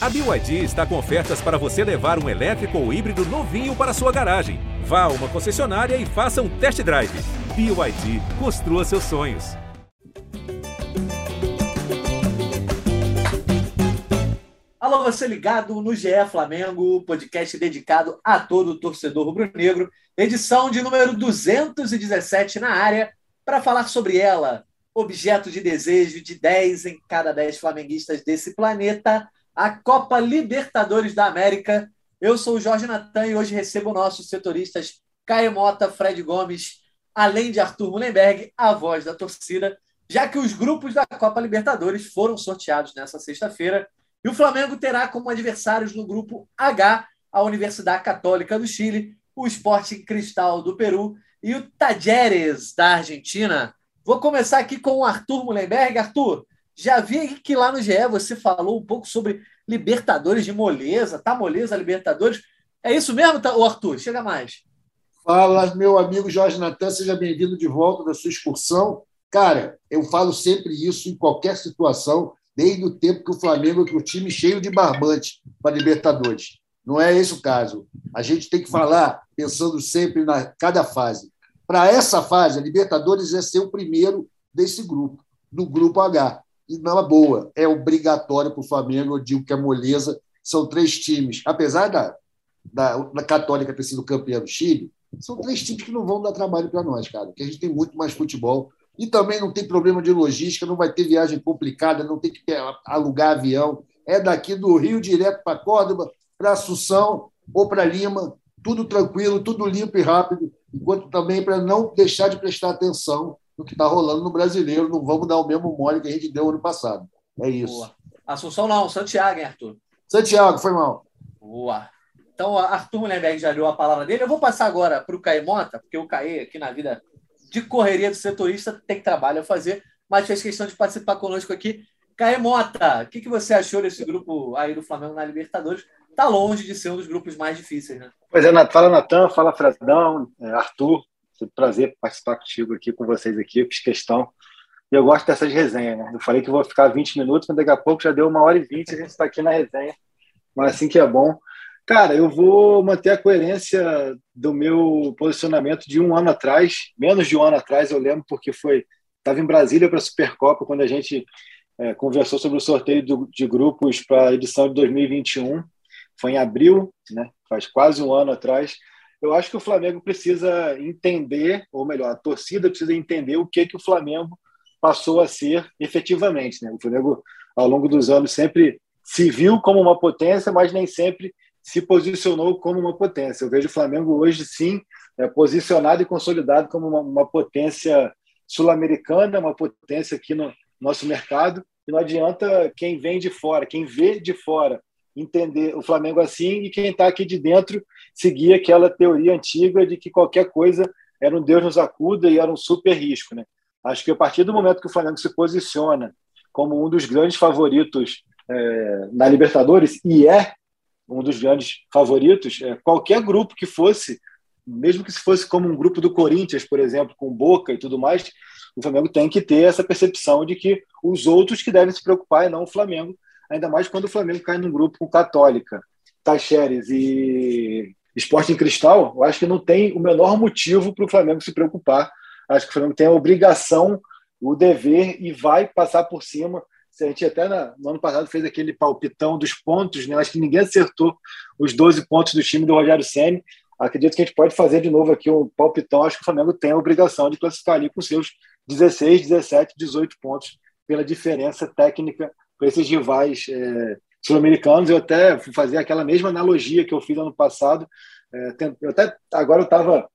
A BYD está com ofertas para você levar um elétrico ou híbrido novinho para sua garagem. Vá a uma concessionária e faça um test drive. BYD, construa seus sonhos. Alô, você ligado no GE Flamengo, podcast dedicado a todo torcedor rubro-negro, edição de número 217 na área, para falar sobre ela, objeto de desejo de 10 em cada 10 flamenguistas desse planeta, a Copa Libertadores da América. Eu sou o Jorge Natan e hoje recebo nossos setoristas Caio Mota, Fred Gomes, além de Arthur Mullenberg, a voz da torcida, já que os grupos da Copa Libertadores foram sorteados nessa sexta-feira e o Flamengo terá como adversários no grupo H a Universidade Católica do Chile, o Sporting Cristal do Peru e o Tajeres da Argentina. Vou começar aqui com o Arthur Mullenberg. Arthur, já vi que lá no GE você falou um pouco sobre Libertadores de moleza. Tá moleza Libertadores? É isso mesmo, tá, Arthur? Chega mais. Fala, meu amigo Jorge Natan, seja bem-vindo de volta da sua excursão. Cara, eu falo sempre isso em qualquer situação, desde o tempo que o Flamengo é o time cheio de barbante para Libertadores. Não é esse o caso. A gente tem que falar pensando sempre na cada fase. Para essa fase, a Libertadores é ser o primeiro desse grupo, do grupo H e na boa, é obrigatório para o Flamengo, eu digo que a moleza são três times, apesar da, da, da Católica ter sido campeã do Chile, são três times que não vão dar trabalho para nós, cara, porque a gente tem muito mais futebol. E também não tem problema de logística, não vai ter viagem complicada, não tem que alugar avião, é daqui do Rio direto para Córdoba, para Assunção ou para Lima, tudo tranquilo, tudo limpo e rápido, enquanto também para não deixar de prestar atenção do que está rolando no brasileiro. Não vamos dar o mesmo mole que a gente deu ano passado. É isso. Boa. Assunção não, Santiago, hein, Arthur? Santiago, foi mal. Boa. Então, Arthur Mullenberg já deu a palavra dele. Eu vou passar agora para o Caê Mota, porque o Caê, aqui na vida de correria do setorista, tem trabalho a fazer, mas fez questão de participar conosco aqui. Caê Mota, o que, que você achou desse grupo aí do Flamengo na Libertadores? Está longe de ser um dos grupos mais difíceis, né? Pois é, fala Natan, fala Fredão, é, Arthur, um prazer participar contigo aqui, com vocês aqui, fiz questão. E eu gosto dessas resenhas, né? Eu falei que vou ficar 20 minutos, mas daqui a pouco já deu uma hora e vinte, a gente está aqui na resenha. Mas assim que é bom. Cara, eu vou manter a coerência do meu posicionamento de um ano atrás, menos de um ano atrás, eu lembro, porque foi. Estava em Brasília para a Supercopa, quando a gente é, conversou sobre o sorteio do, de grupos para a edição de 2021. Foi em abril, né? faz quase um ano atrás eu acho que o Flamengo precisa entender, ou melhor, a torcida precisa entender o que, que o Flamengo passou a ser efetivamente. Né? O Flamengo, ao longo dos anos, sempre se viu como uma potência, mas nem sempre se posicionou como uma potência. Eu vejo o Flamengo hoje, sim, é, posicionado e consolidado como uma, uma potência sul-americana, uma potência aqui no nosso mercado. E não adianta quem vem de fora, quem vê de fora, entender o Flamengo assim e quem está aqui de dentro seguir aquela teoria antiga de que qualquer coisa era um Deus nos acuda e era um super risco. Né? Acho que a partir do momento que o Flamengo se posiciona como um dos grandes favoritos é, na Libertadores, e é um dos grandes favoritos, é, qualquer grupo que fosse, mesmo que se fosse como um grupo do Corinthians, por exemplo, com Boca e tudo mais, o Flamengo tem que ter essa percepção de que os outros que devem se preocupar e não o Flamengo, ainda mais quando o Flamengo cai num grupo com Católica, Tacheres e Esporte em Cristal, eu acho que não tem o menor motivo para o Flamengo se preocupar. Acho que o Flamengo tem a obrigação, o dever e vai passar por cima. A gente até no ano passado fez aquele palpitão dos pontos, né? acho que ninguém acertou os 12 pontos do time do Rogério Senni. Acredito que a gente pode fazer de novo aqui um palpitão. Acho que o Flamengo tem a obrigação de classificar ali com seus 16, 17, 18 pontos pela diferença técnica com esses rivais é, sul-americanos. Eu até fui fazer aquela mesma analogia que eu fiz ano passado. É, eu até agora eu estava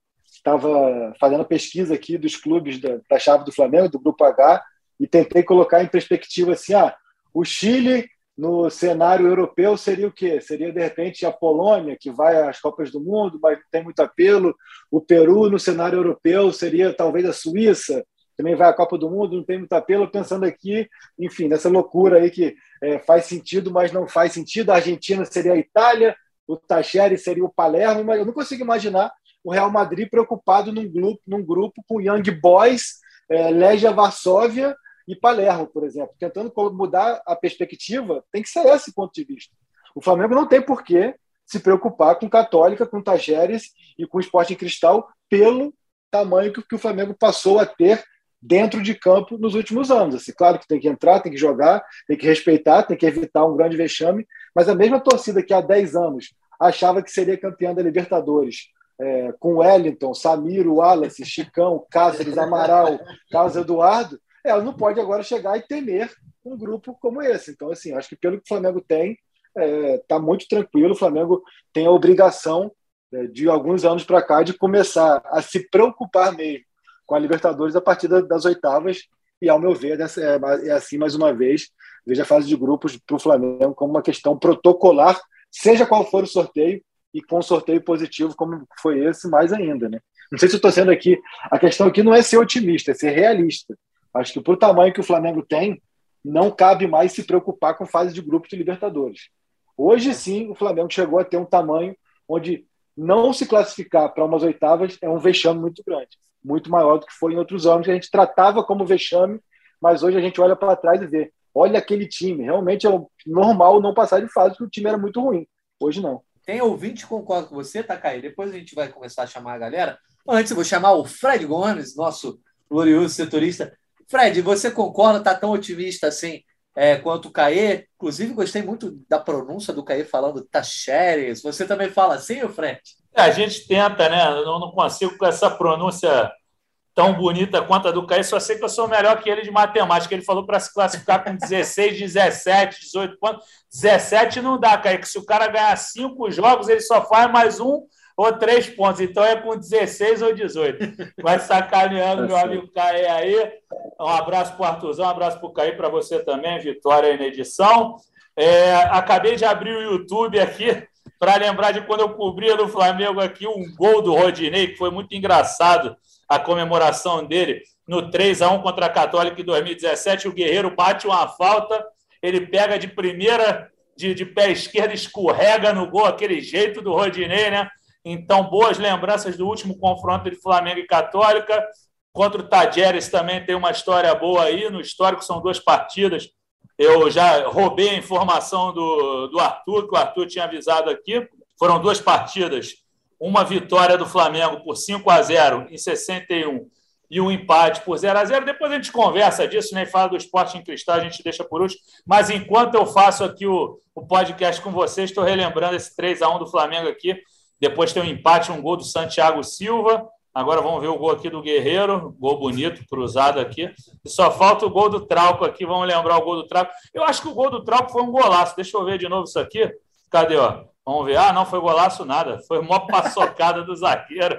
estava fazendo pesquisa aqui dos clubes da, da chave do Flamengo, do Grupo H, e tentei colocar em perspectiva assim, ah, o Chile no cenário europeu seria o quê? Seria, de repente, a Polônia, que vai às Copas do Mundo, mas tem muito apelo. O Peru, no cenário europeu, seria talvez a Suíça, também vai à Copa do Mundo, não tem muito apelo, pensando aqui, enfim, nessa loucura aí que é, faz sentido, mas não faz sentido. A Argentina seria a Itália, o Tacheri seria o Palermo, mas eu não consigo imaginar o Real Madrid preocupado num grupo, num grupo com Young Boys, é, Legia Varsóvia e Palermo, por exemplo. Tentando mudar a perspectiva, tem que ser esse ponto de vista. O Flamengo não tem porquê se preocupar com Católica, com Tajeres e com Esporte em Cristal pelo tamanho que o Flamengo passou a ter dentro de campo nos últimos anos. Assim, claro que tem que entrar, tem que jogar, tem que respeitar, tem que evitar um grande vexame, mas a mesma torcida que há 10 anos achava que seria campeã da Libertadores, é, com Wellington, Samiro, Wallace, Chicão, Cáceres, Amaral, Carlos Eduardo, ela não pode agora chegar e temer um grupo como esse. Então, assim, acho que pelo que o Flamengo tem, está é, tá muito tranquilo. O Flamengo tem a obrigação é, de alguns anos para cá de começar a se preocupar mesmo com a Libertadores a partir das oitavas. E, ao meu ver, é, é assim mais uma vez. Veja a fase de grupos para o Flamengo como uma questão protocolar, seja qual for o sorteio, e com um sorteio positivo como foi esse, mais ainda. Né? Não sei se estou sendo aqui. A questão aqui não é ser otimista, é ser realista. Acho que, por o tamanho que o Flamengo tem, não cabe mais se preocupar com fase de grupo de Libertadores. Hoje sim, o Flamengo chegou a ter um tamanho onde não se classificar para umas oitavas é um vexame muito grande, muito maior do que foi em outros anos, que a gente tratava como vexame, mas hoje a gente olha para trás e vê, olha aquele time, realmente é normal não passar de fase, porque o time era muito ruim. Hoje não. Tem ouvinte que concorda com você, Takai? Depois a gente vai começar a chamar a galera. Antes eu vou chamar o Fred Gomes, nosso glorioso setorista. Fred, você concorda, está tão otimista assim é, quanto o Caê? Inclusive, gostei muito da pronúncia do Caê falando Tacheres. Você também fala assim, o Fred? É, a gente tenta, né? Eu não consigo com essa pronúncia tão bonita quanto a do Caê, só sei que eu sou melhor que ele de matemática. Ele falou para se classificar com 16, 17, 18 pontos. 17 não dá, Caê, que se o cara ganhar cinco jogos, ele só faz mais um ou três pontos. Então é com 16 ou 18. Vai sacaneando, tá meu amigo Caê aí. Um abraço para o Arthurzão, um abraço para o Caê, para você também. Vitória aí na edição. É, acabei de abrir o YouTube aqui para lembrar de quando eu cobria no Flamengo aqui um gol do Rodinei, que foi muito engraçado a comemoração dele no 3 a 1 contra a Católica em 2017. O Guerreiro bate uma falta, ele pega de primeira, de, de pé esquerdo, escorrega no gol, aquele jeito do Rodinei, né? Então, boas lembranças do último confronto de Flamengo e Católica. Contra o Tajeres também tem uma história boa aí. No histórico são duas partidas. Eu já roubei a informação do, do Arthur, que o Arthur tinha avisado aqui. Foram duas partidas. Uma vitória do Flamengo por 5 a 0 em 61 e um empate por 0 a 0 Depois a gente conversa disso, né? E fala do esporte em cristal, a gente deixa por último. Mas enquanto eu faço aqui o, o podcast com vocês, estou relembrando esse 3 a 1 do Flamengo aqui. Depois tem um empate, um gol do Santiago Silva. Agora vamos ver o gol aqui do Guerreiro. Gol bonito, cruzado aqui. E só falta o gol do Trauco aqui. Vamos lembrar o gol do Trauco. Eu acho que o gol do Trauco foi um golaço. Deixa eu ver de novo isso aqui. Cadê, ó? Vamos ver. Ah, não foi golaço nada. Foi uma paçocada do zagueiro.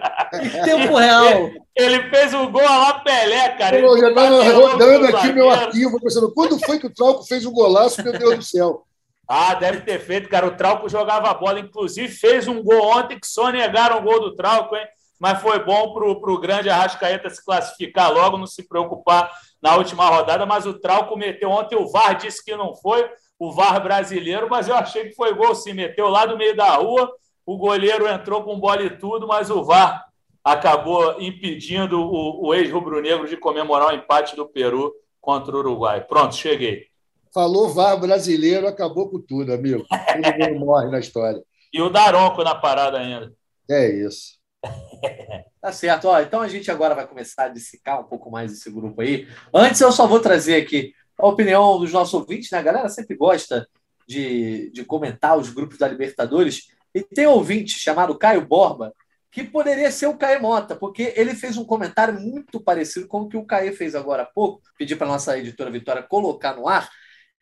Tempo real. Ele fez o gol lá Pelé, cara. Eu já estava rodando aqui meu arquivo, pensando, quando foi que o Trauco fez o golaço, meu Deus do céu? Ah, deve ter feito, cara. O Trauco jogava bola, inclusive fez um gol ontem que só negaram o gol do Trauco, hein? Mas foi bom para o grande Arrascaeta se classificar logo, não se preocupar na última rodada. Mas o Trauco meteu ontem, o VAR disse que não foi, o VAR brasileiro, mas eu achei que foi gol sim. Meteu lá do meio da rua, o goleiro entrou com bola e tudo, mas o VAR acabou impedindo o, o ex-rubro-negro de comemorar o empate do Peru contra o Uruguai. Pronto, cheguei. Falou VAR brasileiro, acabou com tudo, amigo. Todo morre na história. E o Daronco na parada ainda. É isso. tá certo. Ó, então a gente agora vai começar a dissecar um pouco mais esse grupo aí. Antes, eu só vou trazer aqui a opinião dos nossos ouvintes, né? A galera sempre gosta de, de comentar os grupos da Libertadores. E tem um ouvinte chamado Caio Borba, que poderia ser o Caio Mota, porque ele fez um comentário muito parecido com o que o Caio fez agora há pouco. Pedi para nossa editora Vitória colocar no ar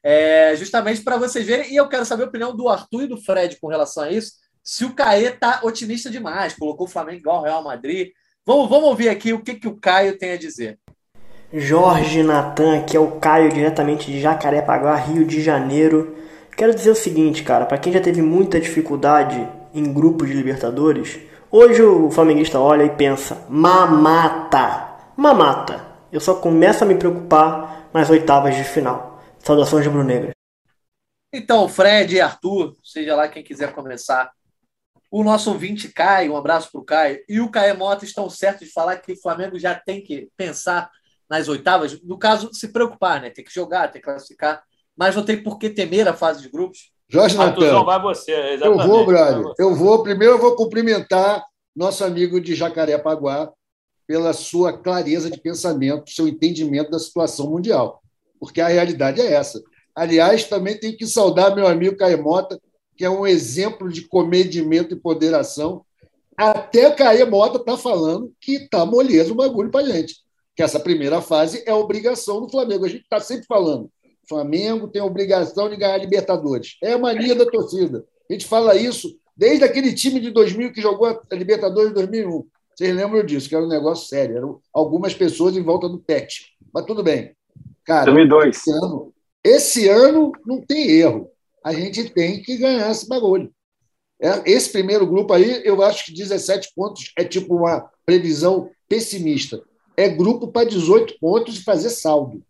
é, justamente para vocês verem. E eu quero saber a opinião do Arthur e do Fred com relação a isso. Se o Caê tá otimista demais, colocou o Flamengo igual ao Real Madrid. Vamos, vamos ouvir aqui o que, que o Caio tem a dizer. Jorge Natan, que é o Caio diretamente de Jacarepaguá, Rio de Janeiro. Quero dizer o seguinte, cara, para quem já teve muita dificuldade em grupos de Libertadores, hoje o flamenguista olha e pensa: mamata, mamata. Eu só começo a me preocupar nas oitavas de final. Saudações rubro-negras. Então, Fred e Arthur, seja lá quem quiser começar. O nosso ouvinte Caio, um abraço para o Caio, e o Caio Mota estão certos de falar que o Flamengo já tem que pensar nas oitavas. No caso, se preocupar, né? Tem que jogar, tem que classificar. Mas não tem por que temer a fase de grupos. Jorge Natan. vai você, Eu vou, brother. Eu vou. Primeiro eu vou cumprimentar nosso amigo de Jacarepaguá pela sua clareza de pensamento, seu entendimento da situação mundial. Porque a realidade é essa. Aliás, também tenho que saudar meu amigo Caemota, que é um exemplo de comedimento e ponderação. Até Caemota está falando que está moleza o bagulho para gente. Que essa primeira fase é obrigação do Flamengo. A gente está sempre falando. O Flamengo tem a obrigação de ganhar a Libertadores. É a mania da torcida. A gente fala isso desde aquele time de 2000 que jogou a Libertadores em 2001. Vocês lembram disso, que era um negócio sério. Eram algumas pessoas em volta do PET. Mas tudo bem. Cara, 2002. Esse ano, esse ano não tem erro. A gente tem que ganhar esse bagulho. É, esse primeiro grupo aí, eu acho que 17 pontos é tipo uma previsão pessimista. É grupo para 18 pontos e fazer saldo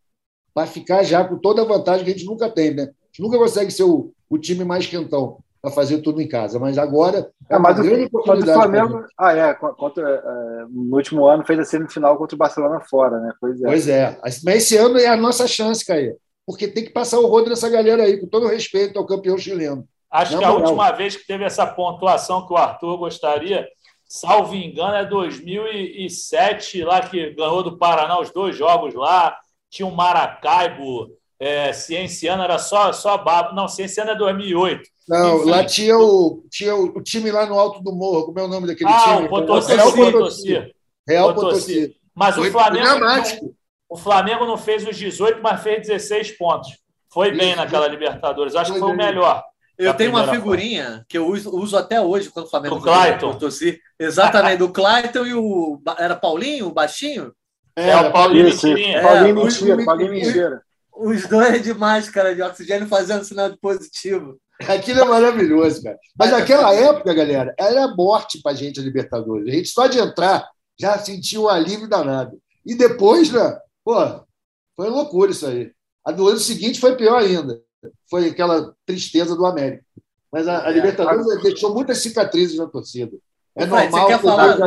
para ficar já com toda a vantagem que a gente nunca tem, né? A gente nunca consegue ser o, o time mais quentão para fazer tudo em casa, mas agora é, é mas uma grande oportunidade. O Flamengo, ah, é, contra, é, no último ano fez a semifinal contra o Barcelona fora, né? Pois é. Pois é. Mas esse ano é a nossa chance, Caio, porque tem que passar o rodo nessa galera aí, com todo respeito ao campeão chileno. Acho que a última vez que teve essa pontuação que o Arthur gostaria, salvo engano, é 2007, lá que ganhou do Paraná os dois jogos lá, tinha um Maracaibo, é, Cienciano era só, só babo. Não, Cienciano é 2008. Não, Enfim. lá tinha, o, tinha o, o, time lá no alto do morro. Como é o nome daquele ah, time? O Potosí, Real Potosí. Real Potosí. Mas o Flamengo, não, o Flamengo não fez os 18, mas fez 16 pontos. Foi bem isso, naquela Libertadores. Acho que foi o melhor. Eu tenho uma figurinha fase. que eu uso, uso, até hoje quando o Flamengo do Clayton. Potosí. Exatamente, do Clayton e o. Era Paulinho, o baixinho? É, é o Paulinho Mentirinha. É, Paulinho Mentira, Paulinho Mentira. Os dois de máscara de oxigênio fazendo sinal de positivo. Aquilo é maravilhoso, cara. Mas naquela época, galera, era morte pra gente a Libertadores. A gente só de entrar já sentiu um alívio danado. E depois, né? Pô, foi loucura isso aí. A do ano seguinte foi pior ainda. Foi aquela tristeza do América. Mas a, a é, Libertadores a... deixou muitas cicatrizes na torcida. É normal. Você quer falar,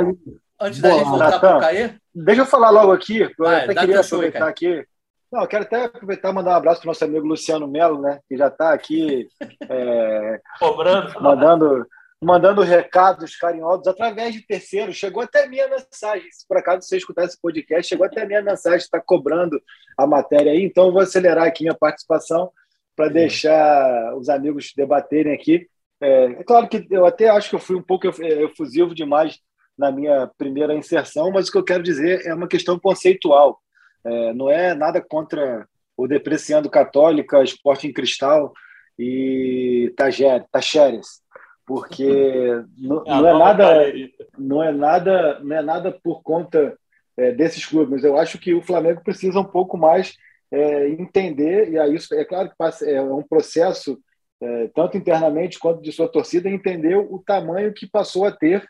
antes da gente voltar para o Caê? Deixa eu falar logo aqui. Eu Vai, até queria aproveitar show, aqui. Não, eu quero até aproveitar e mandar um abraço para o nosso amigo Luciano Melo, né? Que já está aqui é, cobrando, mandando, mandando recados carinhosos através de terceiros. Chegou até minha mensagem. Se por acaso você escutar esse podcast, chegou até minha mensagem, está cobrando a matéria aí. Então, eu vou acelerar aqui minha participação para deixar os amigos debaterem aqui. É, é, claro que eu até acho que eu fui um pouco efusivo demais na minha primeira inserção, mas o que eu quero dizer é uma questão conceitual. É, não é nada contra o Depreciando Católica, Esporte em Cristal e Tacheres, porque não, é não, é nada, não é nada, não é nada por conta é, desses clubes. Eu acho que o Flamengo precisa um pouco mais é, entender e aí isso é claro que passa, é um processo é, tanto internamente quanto de sua torcida entender o tamanho que passou a ter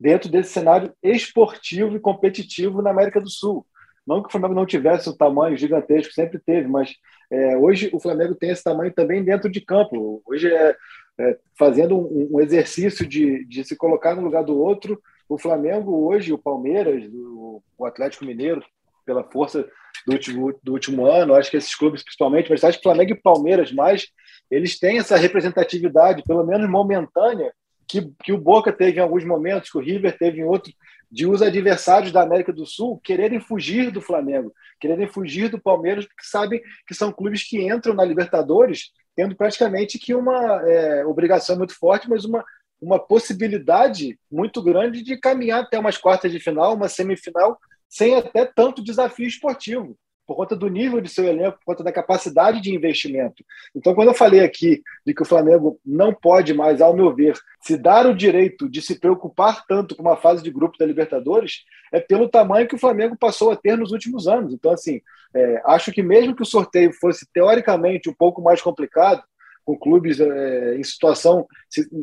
dentro desse cenário esportivo e competitivo na América do Sul. Não que o Flamengo não tivesse o tamanho gigantesco, sempre teve, mas é, hoje o Flamengo tem esse tamanho também dentro de campo. Hoje é, é fazendo um, um, exercício de, de se colocar no lugar do outro. O Flamengo hoje, o Palmeiras, o, o Atlético Mineiro, pela força do último, do último ano, acho que esses clubes principalmente, mas acho que Flamengo e Palmeiras mais, eles têm essa representatividade, pelo menos momentânea, que, que o Boca teve em alguns momentos, que o River teve em outros, de os adversários da América do Sul quererem fugir do Flamengo, quererem fugir do Palmeiras, porque sabem que são clubes que entram na Libertadores tendo praticamente que uma é, obrigação muito forte, mas uma, uma possibilidade muito grande de caminhar até umas quartas de final, uma semifinal, sem até tanto desafio esportivo por conta do nível de seu elenco, por conta da capacidade de investimento. Então, quando eu falei aqui de que o Flamengo não pode mais, ao meu ver, se dar o direito de se preocupar tanto com uma fase de grupo da Libertadores, é pelo tamanho que o Flamengo passou a ter nos últimos anos. Então, assim, é, acho que mesmo que o sorteio fosse teoricamente um pouco mais complicado, com clubes é, em situação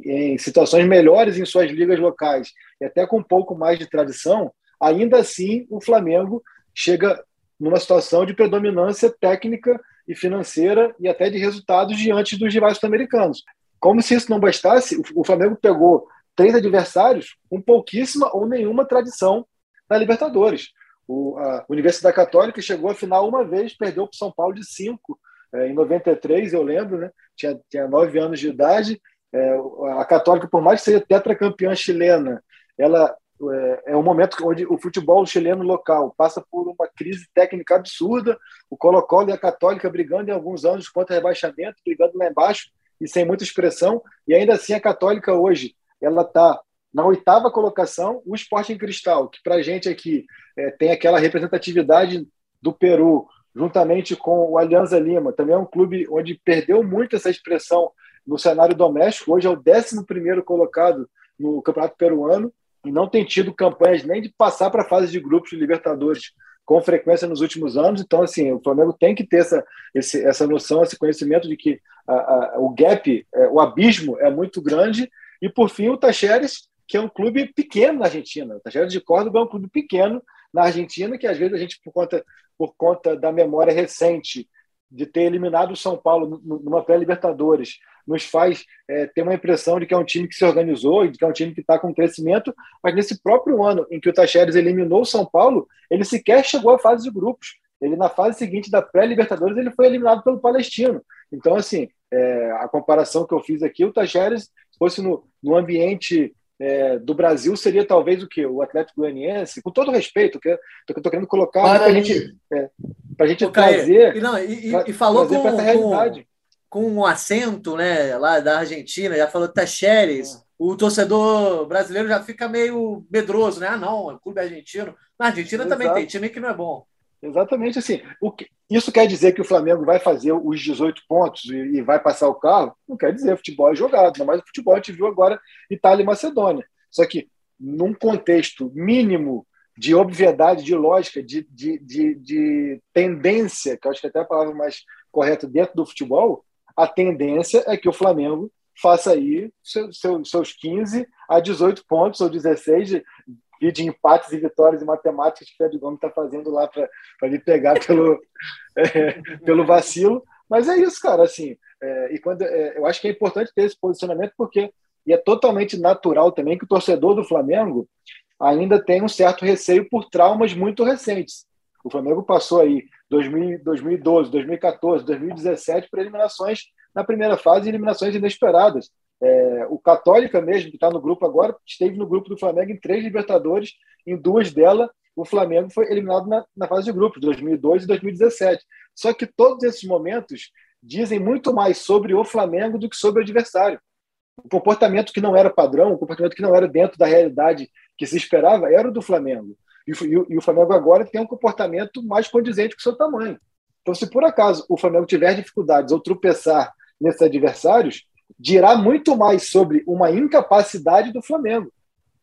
em situações melhores em suas ligas locais e até com um pouco mais de tradição, ainda assim o Flamengo chega numa situação de predominância técnica e financeira e até de resultados diante dos rivais sul-americanos. Como se isso não bastasse, o Flamengo pegou três adversários com pouquíssima ou nenhuma tradição na Libertadores. O, a Universidade Católica chegou à final uma vez, perdeu para o São Paulo de cinco, é, em 93, eu lembro, né? tinha, tinha nove anos de idade. É, a Católica, por mais que seja tetracampeã chilena, ela é, é um momento onde o futebol chileno local passa por uma crise técnica absurda. O Colo-Colo e a Católica brigando em alguns anos contra rebaixamento, brigando lá embaixo e sem muita expressão. E ainda assim, a Católica hoje ela está na oitava colocação. O Sporting Cristal, que para a gente aqui é, tem aquela representatividade do Peru, juntamente com o Alianza Lima, também é um clube onde perdeu muito essa expressão no cenário doméstico. Hoje é o 11 colocado no Campeonato Peruano e não tem tido campanhas nem de passar para a fase de grupos de Libertadores com frequência nos últimos anos. Então, assim, o Flamengo tem que ter essa, esse, essa noção, esse conhecimento de que a, a, o gap, é, o abismo é muito grande. E, por fim, o Tacheres, que é um clube pequeno na Argentina. O Tacheres de Córdoba é um clube pequeno na Argentina, que às vezes a gente, por conta, por conta da memória recente de ter eliminado o São Paulo numa pré-Libertadores, nos faz é, ter uma impressão de que é um time que se organizou e de que é um time que está com crescimento, mas nesse próprio ano em que o Tacheres eliminou o São Paulo, ele sequer chegou à fase de grupos. Ele, na fase seguinte da pré-Libertadores, ele foi eliminado pelo Palestino. Então, assim, é, a comparação que eu fiz aqui, o Tacheres, se fosse no, no ambiente é, do Brasil seria talvez o que? O Atlético Goianiense, com todo respeito, que eu estou querendo colocar para a gente, é, a gente trazer. E, não, e, e, e falou com, com, com, um acento né, lá da Argentina, já falou Tacheres. É. O torcedor brasileiro já fica meio medroso, né? Ah, não, é clube argentino. Na Argentina Exato. também tem time que não é bom. Exatamente assim. Que, isso quer dizer que o Flamengo vai fazer os 18 pontos e, e, vai passar o carro? Não quer dizer, futebol é jogado, mas o futebol a gente viu agora Itália e Macedônia. Só que num contexto mínimo de obviedade, de lógica, de, de, de, de tendência, que eu acho que é até a palavra mais correta dentro do futebol, a tendência é que o Flamengo faça aí seus, seus 15 a 18 pontos ou 16, e de empates e vitórias e matemáticas que o Fred Gomes está fazendo lá para ele pegar pelo, é, pelo vacilo. Mas é isso, cara. Assim, é, e quando é, eu acho que é importante ter esse posicionamento porque e é totalmente natural também que o torcedor do Flamengo ainda tem um certo receio por traumas muito recentes. O Flamengo passou aí 2000, 2012, 2014, 2017 por eliminações na primeira fase, eliminações inesperadas. É, o Católica mesmo, que está no grupo agora, esteve no grupo do Flamengo em três Libertadores, em duas delas o Flamengo foi eliminado na, na fase de grupos, 2002 e 2017. Só que todos esses momentos dizem muito mais sobre o Flamengo do que sobre o adversário. O comportamento que não era padrão, o comportamento que não era dentro da realidade que se esperava, era o do Flamengo. E, e, e o Flamengo agora tem um comportamento mais condizente com o seu tamanho. Então, se por acaso o Flamengo tiver dificuldades ou tropeçar nesses adversários, dirá muito mais sobre uma incapacidade do Flamengo,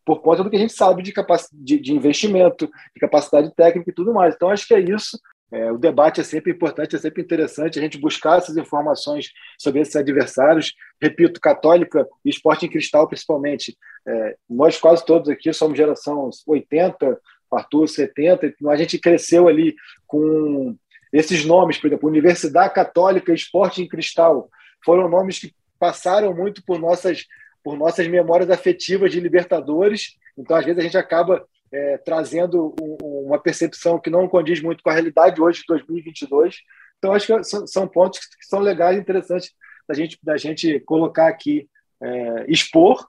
por conta do que a gente sabe de, de, de investimento, de capacidade técnica e tudo mais. Então, acho que é isso. É, o debate é sempre importante, é sempre interessante a gente buscar essas informações sobre esses adversários. Repito, Católica e Esporte em Cristal, principalmente. É, nós quase todos aqui somos geração 80, Arthur 70, então a gente cresceu ali com esses nomes, por exemplo, Universidade Católica Esporte em Cristal, foram nomes que passaram muito por nossas, por nossas memórias afetivas de Libertadores. Então, às vezes, a gente acaba é, trazendo um, uma percepção que não condiz muito com a realidade hoje de 2022. Então, acho que são, são pontos que são legais e interessantes da gente, da gente colocar aqui, é, expor.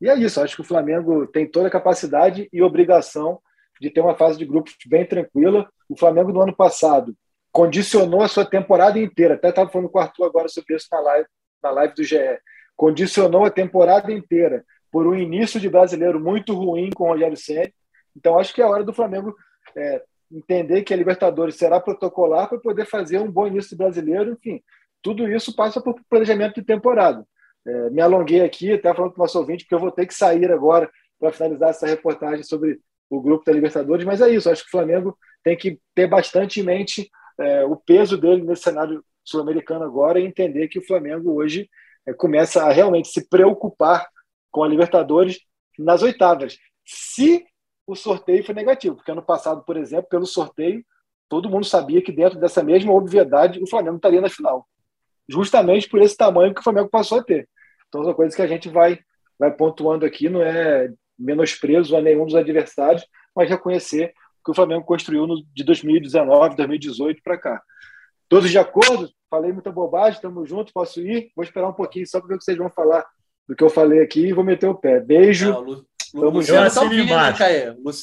E é isso, acho que o Flamengo tem toda a capacidade e obrigação de ter uma fase de grupos bem tranquila. O Flamengo, no ano passado, condicionou a sua temporada inteira. Até estava falando com o Arthur agora sobre isso na live, na live do GE, condicionou a temporada inteira por um início de brasileiro muito ruim com o Rogério Ceni. Então, acho que é hora do Flamengo é, entender que a Libertadores será protocolar para poder fazer um bom início de brasileiro. Enfim, tudo isso passa por planejamento de temporada. É, me alonguei aqui, até falando com o nosso ouvinte, porque eu vou ter que sair agora para finalizar essa reportagem sobre o grupo da Libertadores, mas é isso. Acho que o Flamengo tem que ter bastante em mente é, o peso dele nesse cenário sul-americano agora e entender que o Flamengo hoje é, começa a realmente se preocupar com a Libertadores nas oitavas. Se o sorteio foi negativo, porque ano passado, por exemplo, pelo sorteio, todo mundo sabia que dentro dessa mesma obviedade o Flamengo estaria na final. Justamente por esse tamanho que o Flamengo passou a ter. Então, são coisas que a gente vai, vai pontuando aqui, não é menosprezo a nenhum dos adversários, mas reconhecer que o Flamengo construiu no, de 2019, 2018 para cá. Todos de acordo? falei muita bobagem, estamos juntos, posso ir? Vou esperar um pouquinho só para ver o que vocês vão falar do que eu falei aqui e vou meter o pé. Beijo. Não, Lu, Lu, Luciano tá assino embaixo.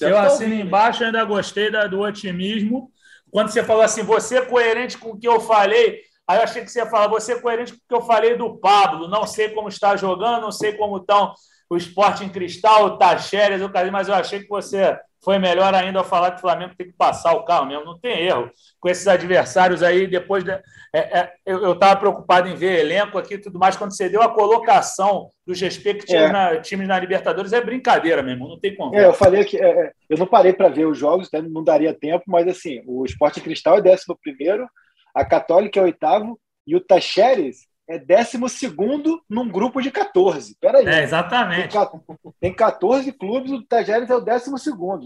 eu tá assino embaixo, ainda gostei da, do otimismo. Quando você falou assim, você é coerente com o que eu falei, aí eu achei que você ia falar, você é coerente com o que eu falei do Pablo, não sei como está jogando, não sei como estão o esporte em cristal, o Tacheres, o Casim, mas eu achei que você foi melhor ainda ao falar que o Flamengo tem que passar o carro mesmo, não tem erro. Com esses adversários aí, depois. De, é, é, eu estava preocupado em ver elenco aqui e tudo mais. Quando você deu a colocação dos respectivos é. na, times na Libertadores, é brincadeira mesmo, não tem como. É, eu falei que. É, é, eu não parei para ver os jogos, né, não daria tempo, mas assim, o Esporte Cristal é décimo primeiro, a Católica é oitavo e o Tacheres é 12 num grupo de 14. Peraí. É, exatamente. Tem, tem 14 clubes, o Tajeres é o 12.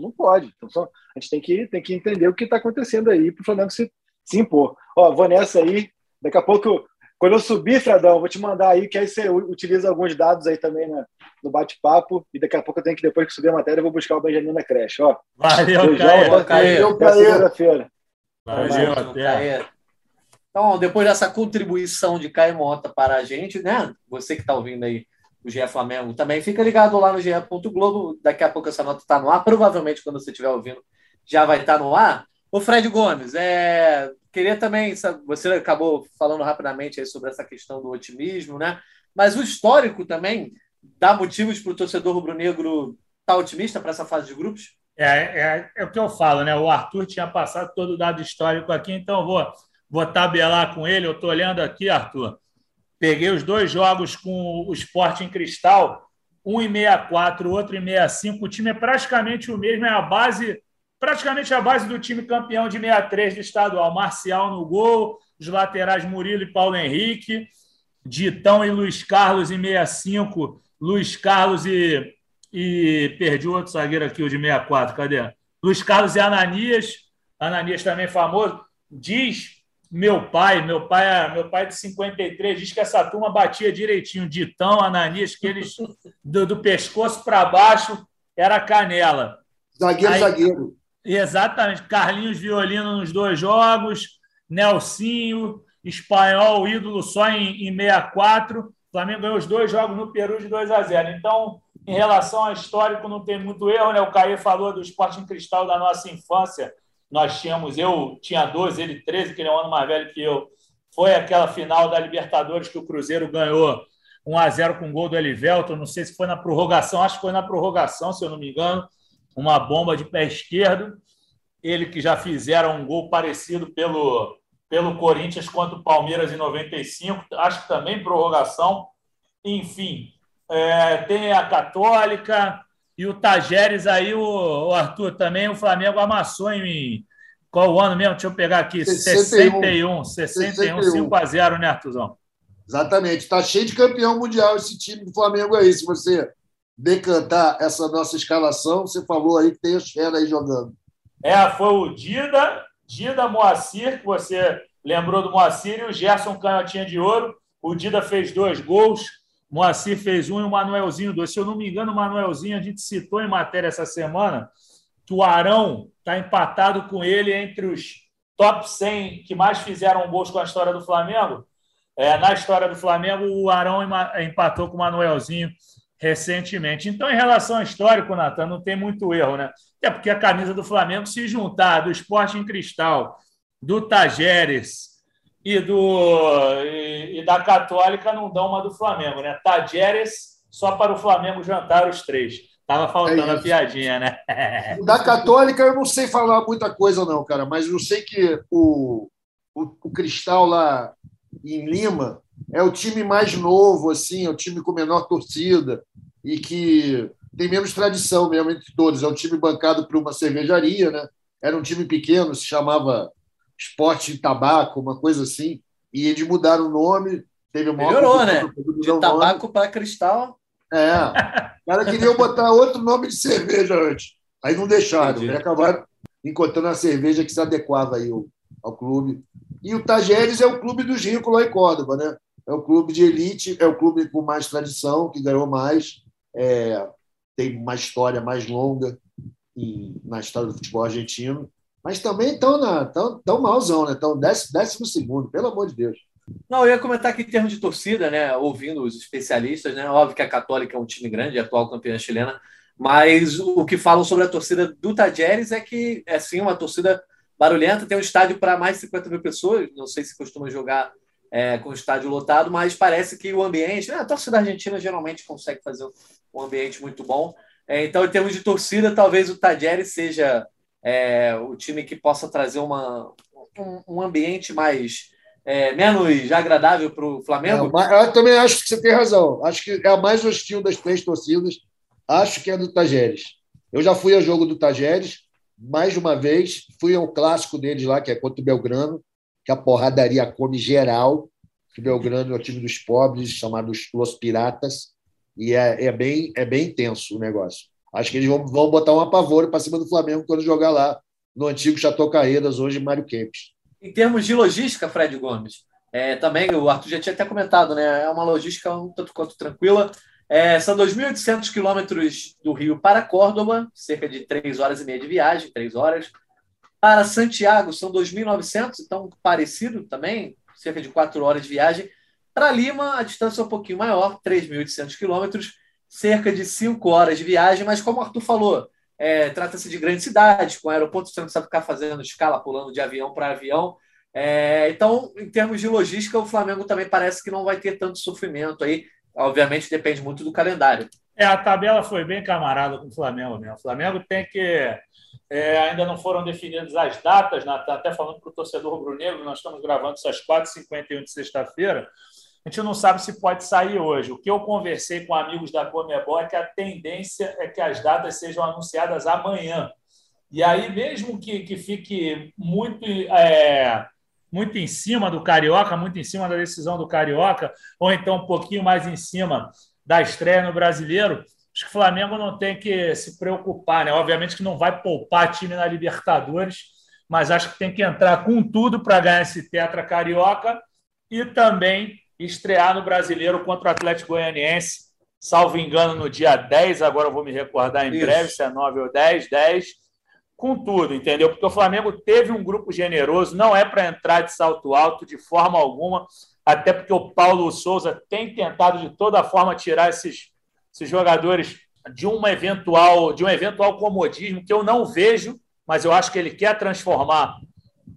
Não pode. Então, só, a gente tem que, tem que entender o que está acontecendo aí para o Flamengo se, se impor. Ó, vou nessa aí. Daqui a pouco, quando eu subir, Fredão, vou te mandar aí, que aí você utiliza alguns dados aí também na, no bate-papo. E daqui a pouco eu tenho que, depois que subir a matéria, eu vou buscar o Benjamin na creche. Ó. Valeu, Beijão, Caio. Até segunda-feira. Valeu, até. Então, depois dessa contribuição de Caio Mota para a gente, né? Você que está ouvindo aí o GE Flamengo, também fica ligado lá no GE. Globo. Daqui a pouco essa nota está no ar. Provavelmente, quando você estiver ouvindo, já vai estar tá no ar. O Fred Gomes, é... queria também. Você acabou falando rapidamente sobre essa questão do otimismo, né? Mas o histórico também dá motivos para o torcedor rubro-negro estar tá otimista para essa fase de grupos? É, é, é, o que eu falo, né? O Arthur tinha passado todo o dado histórico aqui, então eu vou vou tabelar com ele. Eu estou olhando aqui, Arthur. Peguei os dois jogos com o Esporte em Cristal, um em 64, outro em 65. O time é praticamente o mesmo, é a base, praticamente a base do time campeão de 63 do estadual. Marcial no gol, os laterais Murilo e Paulo Henrique, Ditão e Luiz Carlos em 65, Luiz Carlos e, e perdi outro zagueiro aqui, o de 64, cadê? Luiz Carlos e Ananias, Ananias também famoso, diz meu pai, meu pai, é, meu pai de 53, diz que essa turma batia direitinho, Ditão, Ananias, que eles do, do pescoço para baixo era canela. Zagueiro, Aí, zagueiro. Exatamente. Carlinhos Violino nos dois jogos, Nelsinho, espanhol, ídolo só em, em 64. O Flamengo ganhou os dois jogos no Peru de 2 a 0. Então, em relação ao histórico, não tem muito erro, né? O Caio falou do esporte em cristal da nossa infância nós tínhamos, eu tinha 12, ele 13, que ele é um ano mais velho que eu. Foi aquela final da Libertadores que o Cruzeiro ganhou 1 a 0 com o gol do Elivelton. Não sei se foi na prorrogação, acho que foi na prorrogação, se eu não me engano. Uma bomba de pé esquerdo. Ele que já fizeram um gol parecido pelo, pelo Corinthians contra o Palmeiras em 95, acho que também prorrogação. Enfim, é, tem a Católica, e o Tajeres aí, o, o, Arthur, também o Flamengo amassou em. Qual o ano mesmo? Deixa eu pegar aqui. 61. 61, 61, 5 a 0 né, Arthurzão? Exatamente. Está cheio de campeão mundial esse time do Flamengo aí. Se você decantar essa nossa escalação, você falou aí que tem os fera aí jogando. É, foi o Dida, Dida Moacir, que você lembrou do Moacir, e o Gerson Canhotinha de Ouro. O Dida fez dois gols. Moacir fez um e o Manuelzinho dois. Se eu não me engano, o Manuelzinho, a gente citou em matéria essa semana que o Arão está empatado com ele entre os top 100 que mais fizeram gols com a história do Flamengo. É, na história do Flamengo, o Arão empatou com o Manuelzinho recentemente. Então, em relação ao histórico, Natan, não tem muito erro, né? Até porque a camisa do Flamengo se juntar do Esporte em Cristal, do Tajeres, e, do, e, e, da Católica não dão uma do Flamengo, né? Tadjeres só para o Flamengo jantar os três. Tava faltando é a piadinha, né? Da Católica eu não sei falar muita coisa, não, cara, mas eu sei que o, o, o Cristal lá em Lima é o time mais novo, assim, é o time com menor torcida e que tem menos tradição mesmo entre todos. É um time bancado por uma cervejaria, né? Era um time pequeno, se chamava esporte de tabaco, uma coisa assim. E eles mudaram o nome. Teve uma Melhorou, né? De tabaco para cristal. É. O cara queria botar outro nome de cerveja antes. Aí não deixaram. Aí acabaram encontrando a cerveja que se adequava aí ao, ao clube. E o Tajeres é o clube dos ricos lá em Córdoba, né? É o clube de elite, é o clube com mais tradição, que ganhou mais, é, tem uma história mais longa em, na história do futebol argentino mas também estão tão, tão malzão, né? Estão décimo, décimo segundo, pelo amor de Deus. Não, eu ia comentar aqui em termos de torcida, né? Ouvindo os especialistas, né? Óbvio que a Católica é um time grande, atual campeã chilena, mas o que falam sobre a torcida do Tajeres é que é sim uma torcida barulhenta, tem um estádio para mais de 50 mil pessoas, não sei se costuma jogar é, com o estádio lotado, mas parece que o ambiente, né, a torcida argentina geralmente consegue fazer um ambiente muito bom. É, então, em termos de torcida, talvez o Tajeres seja é, o time que possa trazer uma, um, um ambiente mais é, menos agradável para o Flamengo? É, eu também acho que você tem razão. Acho que é a mais hostil das três torcidas. Acho que é do Tajeres. Eu já fui ao jogo do Tajeres mais uma vez. Fui ao clássico deles lá, que é contra o Belgrano, que a porradaria come geral. O Belgrano é o time dos pobres, chamado Los Piratas. E é, é, bem, é bem intenso o negócio. Acho que eles vão, vão botar um apavoro para cima do Flamengo quando jogar lá no antigo Chateau Caedas, hoje Mário Kempes em termos de logística, Fred Gomes, é, também o Arthur já tinha até comentado, né? É uma logística um tanto quanto tranquila. É, são 2.800 quilômetros do Rio para Córdoba, cerca de 3 horas e meia de viagem, 3 horas. Para Santiago são 2.900, então parecido também, cerca de 4 horas de viagem. Para Lima, a distância é um pouquinho maior, 3.800 quilômetros, cerca de 5 horas de viagem, mas como o Arthur falou, é, Trata-se de grandes cidades, com aeroportos você não precisa ficar fazendo escala, pulando de avião para avião. É, então, em termos de logística, o Flamengo também parece que não vai ter tanto sofrimento aí. Obviamente, depende muito do calendário. É, a tabela foi bem camarada com o Flamengo mesmo. O Flamengo tem que. É, ainda não foram definidas as datas, até falando para o torcedor rubro-negro, nós estamos gravando isso às 4h51 de sexta-feira a gente não sabe se pode sair hoje. O que eu conversei com amigos da Comebol é que a tendência é que as datas sejam anunciadas amanhã. E aí, mesmo que, que fique muito, é, muito em cima do Carioca, muito em cima da decisão do Carioca, ou então um pouquinho mais em cima da estreia no Brasileiro, acho que o Flamengo não tem que se preocupar. Né? Obviamente que não vai poupar time na Libertadores, mas acho que tem que entrar com tudo para ganhar esse Tetra Carioca e também estrear no Brasileiro contra o Atlético Goianiense, salvo engano, no dia 10, agora eu vou me recordar em Isso. breve, se é 9 ou 10, 10, com tudo, entendeu? Porque o Flamengo teve um grupo generoso, não é para entrar de salto alto de forma alguma, até porque o Paulo Souza tem tentado de toda forma tirar esses, esses jogadores de uma eventual de um eventual comodismo que eu não vejo, mas eu acho que ele quer transformar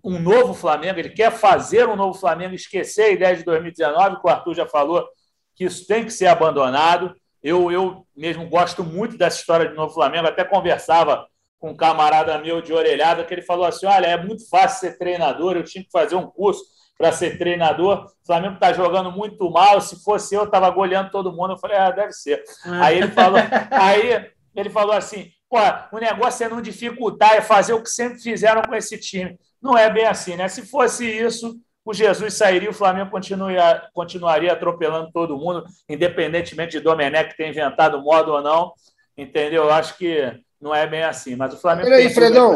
um novo Flamengo, ele quer fazer um novo Flamengo, esquecer a ideia de 2019, que o Arthur já falou que isso tem que ser abandonado. Eu, eu mesmo gosto muito dessa história de novo Flamengo, até conversava com um camarada meu de orelhada que ele falou assim: olha, é muito fácil ser treinador, eu tinha que fazer um curso para ser treinador. O Flamengo está jogando muito mal. Se fosse eu, estava goleando todo mundo. Eu falei, ah, deve ser. Aí ele falou, aí ele falou assim: Pô, o negócio é não dificultar, é fazer o que sempre fizeram com esse time. Não é bem assim, né? Se fosse isso, o Jesus sairia, o Flamengo continuaria, continuaria atropelando todo mundo, independentemente de Domenech ter inventado modo ou não. Entendeu? Eu acho que não é bem assim. Mas o Flamengo. Peraí, Fredão,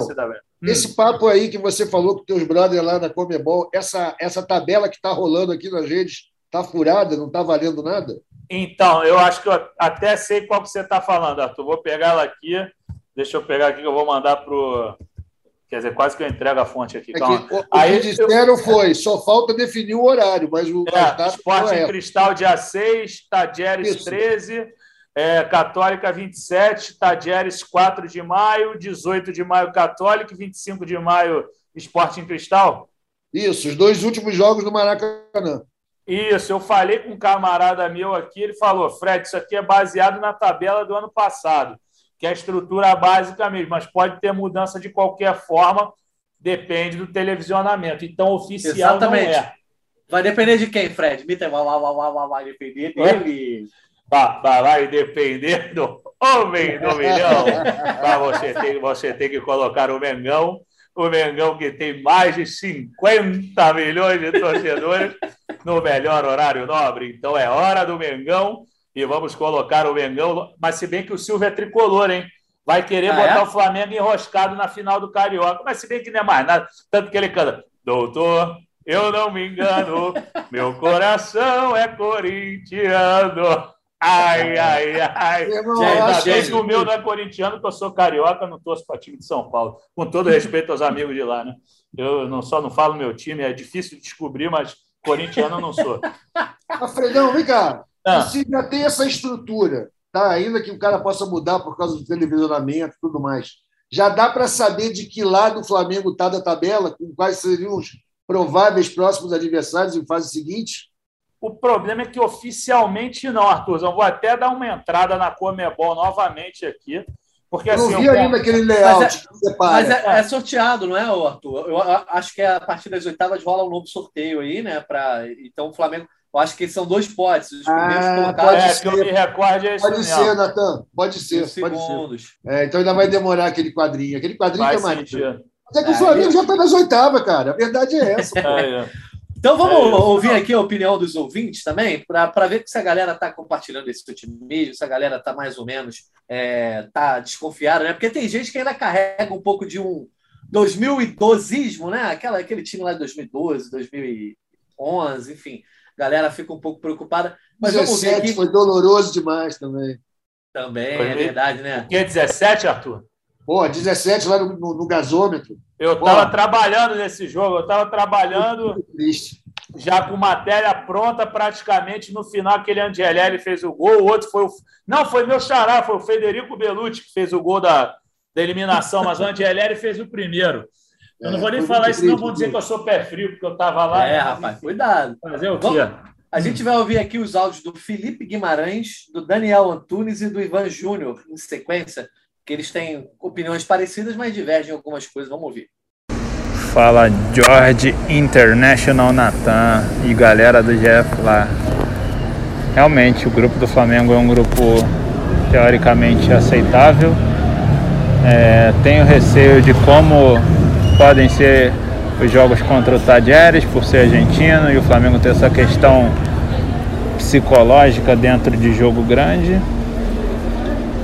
esse hum. papo aí que você falou com teus brothers lá da Comebol, essa, essa tabela que está rolando aqui nas redes, está furada, não está valendo nada? Então, eu acho que eu até sei qual que você está falando, Arthur. Vou pegar ela aqui. Deixa eu pegar aqui que eu vou mandar para o Quer dizer, quase que eu entrego a fonte aqui. É que, o, Aí, que disseram eu... foi, só falta definir o horário, mas o é, Esporte em Cristal, dia 6, Tadieres Isso. 13, é, Católica 27, Tadieres 4 de maio, 18 de maio Católica, 25 de maio Esporte em Cristal. Isso, os dois últimos jogos do Maracanã. Isso, eu falei com um camarada meu aqui, ele falou, Fred, isso aqui é baseado na tabela do ano passado que é a estrutura básica mesmo, mas pode ter mudança de qualquer forma, depende do televisionamento. Então, oficial Exatamente. não é. Vai depender de quem, Fred? Mitter vai, vai, vai, vai, vai depender dele. Vai, vai, vai depender do homem do milhão. Mas você tem, você tem que colocar o Mengão, o Mengão que tem mais de 50 milhões de torcedores no melhor horário nobre. Então é hora do Mengão e vamos colocar o Mengão. Mas se bem que o Silvio é tricolor, hein? Vai querer ah, botar é? o Flamengo enroscado na final do Carioca. Mas se bem que não é mais nada. Tanto que ele canta, doutor, eu não me engano, meu coração é corintiano. Ai, ai, ai. Ainda bem que o meu não é corintiano, que eu sou carioca, não torço para time de São Paulo. Com todo respeito aos amigos de lá, né? Eu não só não falo meu time, é difícil de descobrir, mas Corintiano eu não sou. Fredão, vem cá. Ah. Você já tem essa estrutura, tá? ainda que o cara possa mudar por causa do televisionamento e tudo mais. Já dá para saber de que lado o Flamengo está da tabela, com quais seriam os prováveis próximos adversários em fase seguinte? O problema é que oficialmente não, Arthurzão. Vou até dar uma entrada na Comebol novamente aqui. Porque, Eu assim, não vi eu- ainda aquele layout Mas que separa. Mas é, é sorteado, não é, Arthur? Eu acho que a partir das oitavas rola um novo sorteio aí, né? Pra... Então o Flamengo. Eu acho que são dois potes. Os primeiros Ah, colocados é, pode que eu me recorde é Pode mesmo. ser, Natan. Pode ser, os pode ser. segundos. É, então ainda vai demorar aquele quadrinho. Aquele quadrinho Faz que é mais. sentido. Mas é que o É, Flamengo já está nas oitavas, cara. A verdade é essa. É, é. Então vamos É, ouvir aqui a opinião dos ouvintes também, para ver se a galera está compartilhando esse otimismo, se a galera está mais ou menos é, tá desconfiada, né? Porque tem gente que ainda carrega um pouco de um 2012ismo, né? Aquela, aquele time lá de 2012, 2011, enfim. A galera fica um pouco preocupada. Mas vamos ver 17 aqui foi doloroso demais também. também, Foi é ver- verdade, né? Que é 17, Arthur? Pô, 17 lá no, no- no gasômetro. Eu estava trabalhando nesse jogo, eu estava trabalhando triste. já com matéria pronta praticamente no final, aquele Angelelli fez o gol, o outro foi o. Não, foi meu xará, foi o Federico Belucci que fez o gol da, da eliminação, mas o Angelelli fez o primeiro. Eu não vou nem falar isso, não vão dizer que eu sou pé frio, porque eu estava lá. É, rapaz, cuidado. Fazer o quê? A gente vai ouvir aqui os áudios do Felipe Guimarães, do Daniel Antunes e do Ivan Júnior, em sequência, que eles têm opiniões parecidas, mas divergem em algumas coisas. Vamos ouvir. Fala George International Natan e galera do GF lá. Realmente o grupo do Flamengo é um grupo teoricamente aceitável. É, tenho receio de como podem ser os jogos contra o Tajeres por ser argentino e o Flamengo ter essa questão psicológica dentro de jogo grande.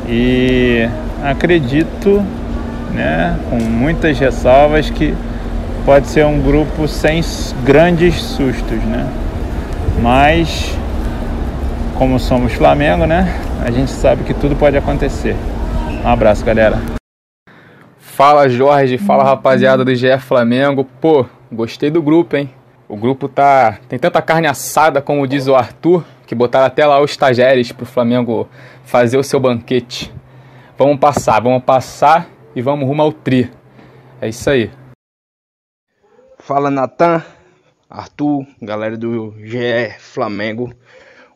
E acredito, né, com muitas ressalvas que pode ser um grupo sem grandes sustos, né? Mas como somos Flamengo, né? A gente sabe que tudo pode acontecer. Um abraço, galera. Fala Jorge, fala rapaziada do GE Flamengo. Pô, gostei do grupo, hein? O grupo tá. Tem tanta carne assada, como diz o Arthur, que botaram até lá os estagiários pro Flamengo fazer o seu banquete. Vamos passar, vamos passar e vamos rumo ao tri. É isso aí. Fala Natan, Arthur, galera do GE Flamengo.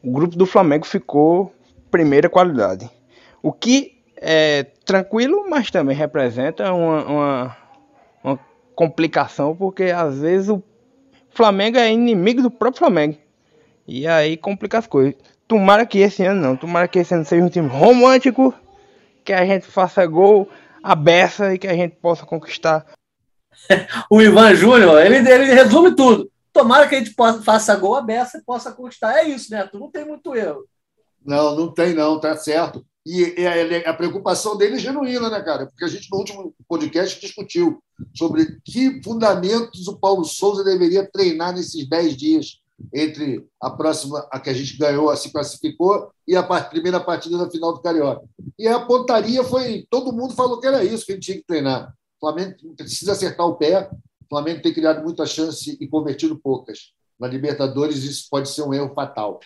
O grupo do Flamengo ficou primeira qualidade. O que é tranquilo, mas também representa uma, uma, uma complicação, porque às vezes o Flamengo é inimigo do próprio Flamengo. E aí complica as coisas. Tomara que esse ano não, tomara que esse ano seja um time romântico, que a gente faça gol a beça e que a gente possa conquistar O Ivan Júnior, ele, ele resume tudo. Tomara que a gente possa, faça gol a beça e possa conquistar. É isso, né? Tu não tem muito erro. Não, não tem, não, tá certo. E, a, a preocupação dele é genuína, né, cara? Porque a gente, no último podcast, discutiu sobre que fundamentos o Paulo Souza deveria treinar nesses 10 dias entre a próxima, a que a gente ganhou, se classificou, e a primeira partida da final do Carioca. E a pontaria foi. Todo mundo falou que era isso que ele tinha que treinar. O Flamengo precisa acertar o pé. O Flamengo tem criado muita chance e convertido poucas. Na Libertadores, isso pode ser um erro fatal.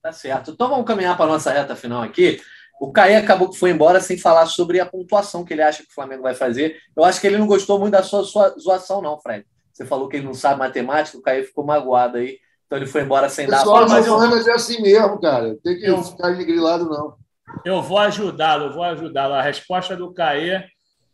Tá certo. Então vamos caminhar para a nossa reta final aqui. O Caí acabou que foi embora sem falar sobre a pontuação que ele acha que o Flamengo vai fazer. Eu acho que ele não gostou muito da sua, sua zoação, não, Fred. Você falou que ele não sabe matemática, o Caí ficou magoado aí. Então ele foi embora sem dar a Pessoal, mas Mas eu, é assim mesmo, cara. Tem que Eu- ficar grilado, não. Eu vou ajudá-lo, eu vou ajudá-lo. A resposta do Caê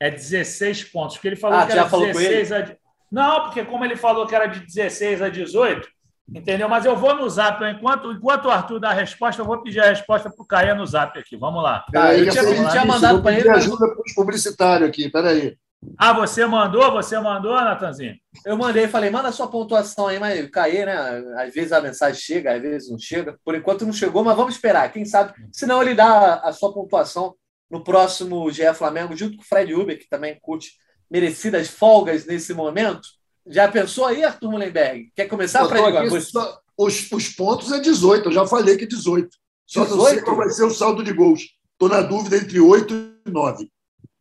é 16 pontos. Porque ele falou Ah, que já era falou com 16 a. Não, porque como ele falou que era de 16 a 18, entendeu? Mas eu vou no zap. Enquanto, enquanto o Arthur dá a resposta, eu vou pedir a resposta para o Caê no zap aqui. Vamos lá. Tá, eu tinha- eu tinha mandado pedir ele, mas- ajuda para os publicitários aqui. Peraí. Ah, você mandou? Você mandou, Natanzinho? eu mandei e falei, manda a sua pontuação aí, mas Caí, né? Às vezes a mensagem chega, às vezes não chega. Por enquanto não chegou, mas vamos esperar. Quem sabe, se não ele dá a sua pontuação no próximo GE Flamengo, junto com o Fred Uber, que também curte merecidas folgas nesse momento. Já pensou aí, Arthur Mullenberg? Quer começar, Agora? só- os, os pontos é 18, eu já falei que é 18. Só não sei 18? qual vai ser o saldo de gols. Estou na dúvida entre 8 e 9.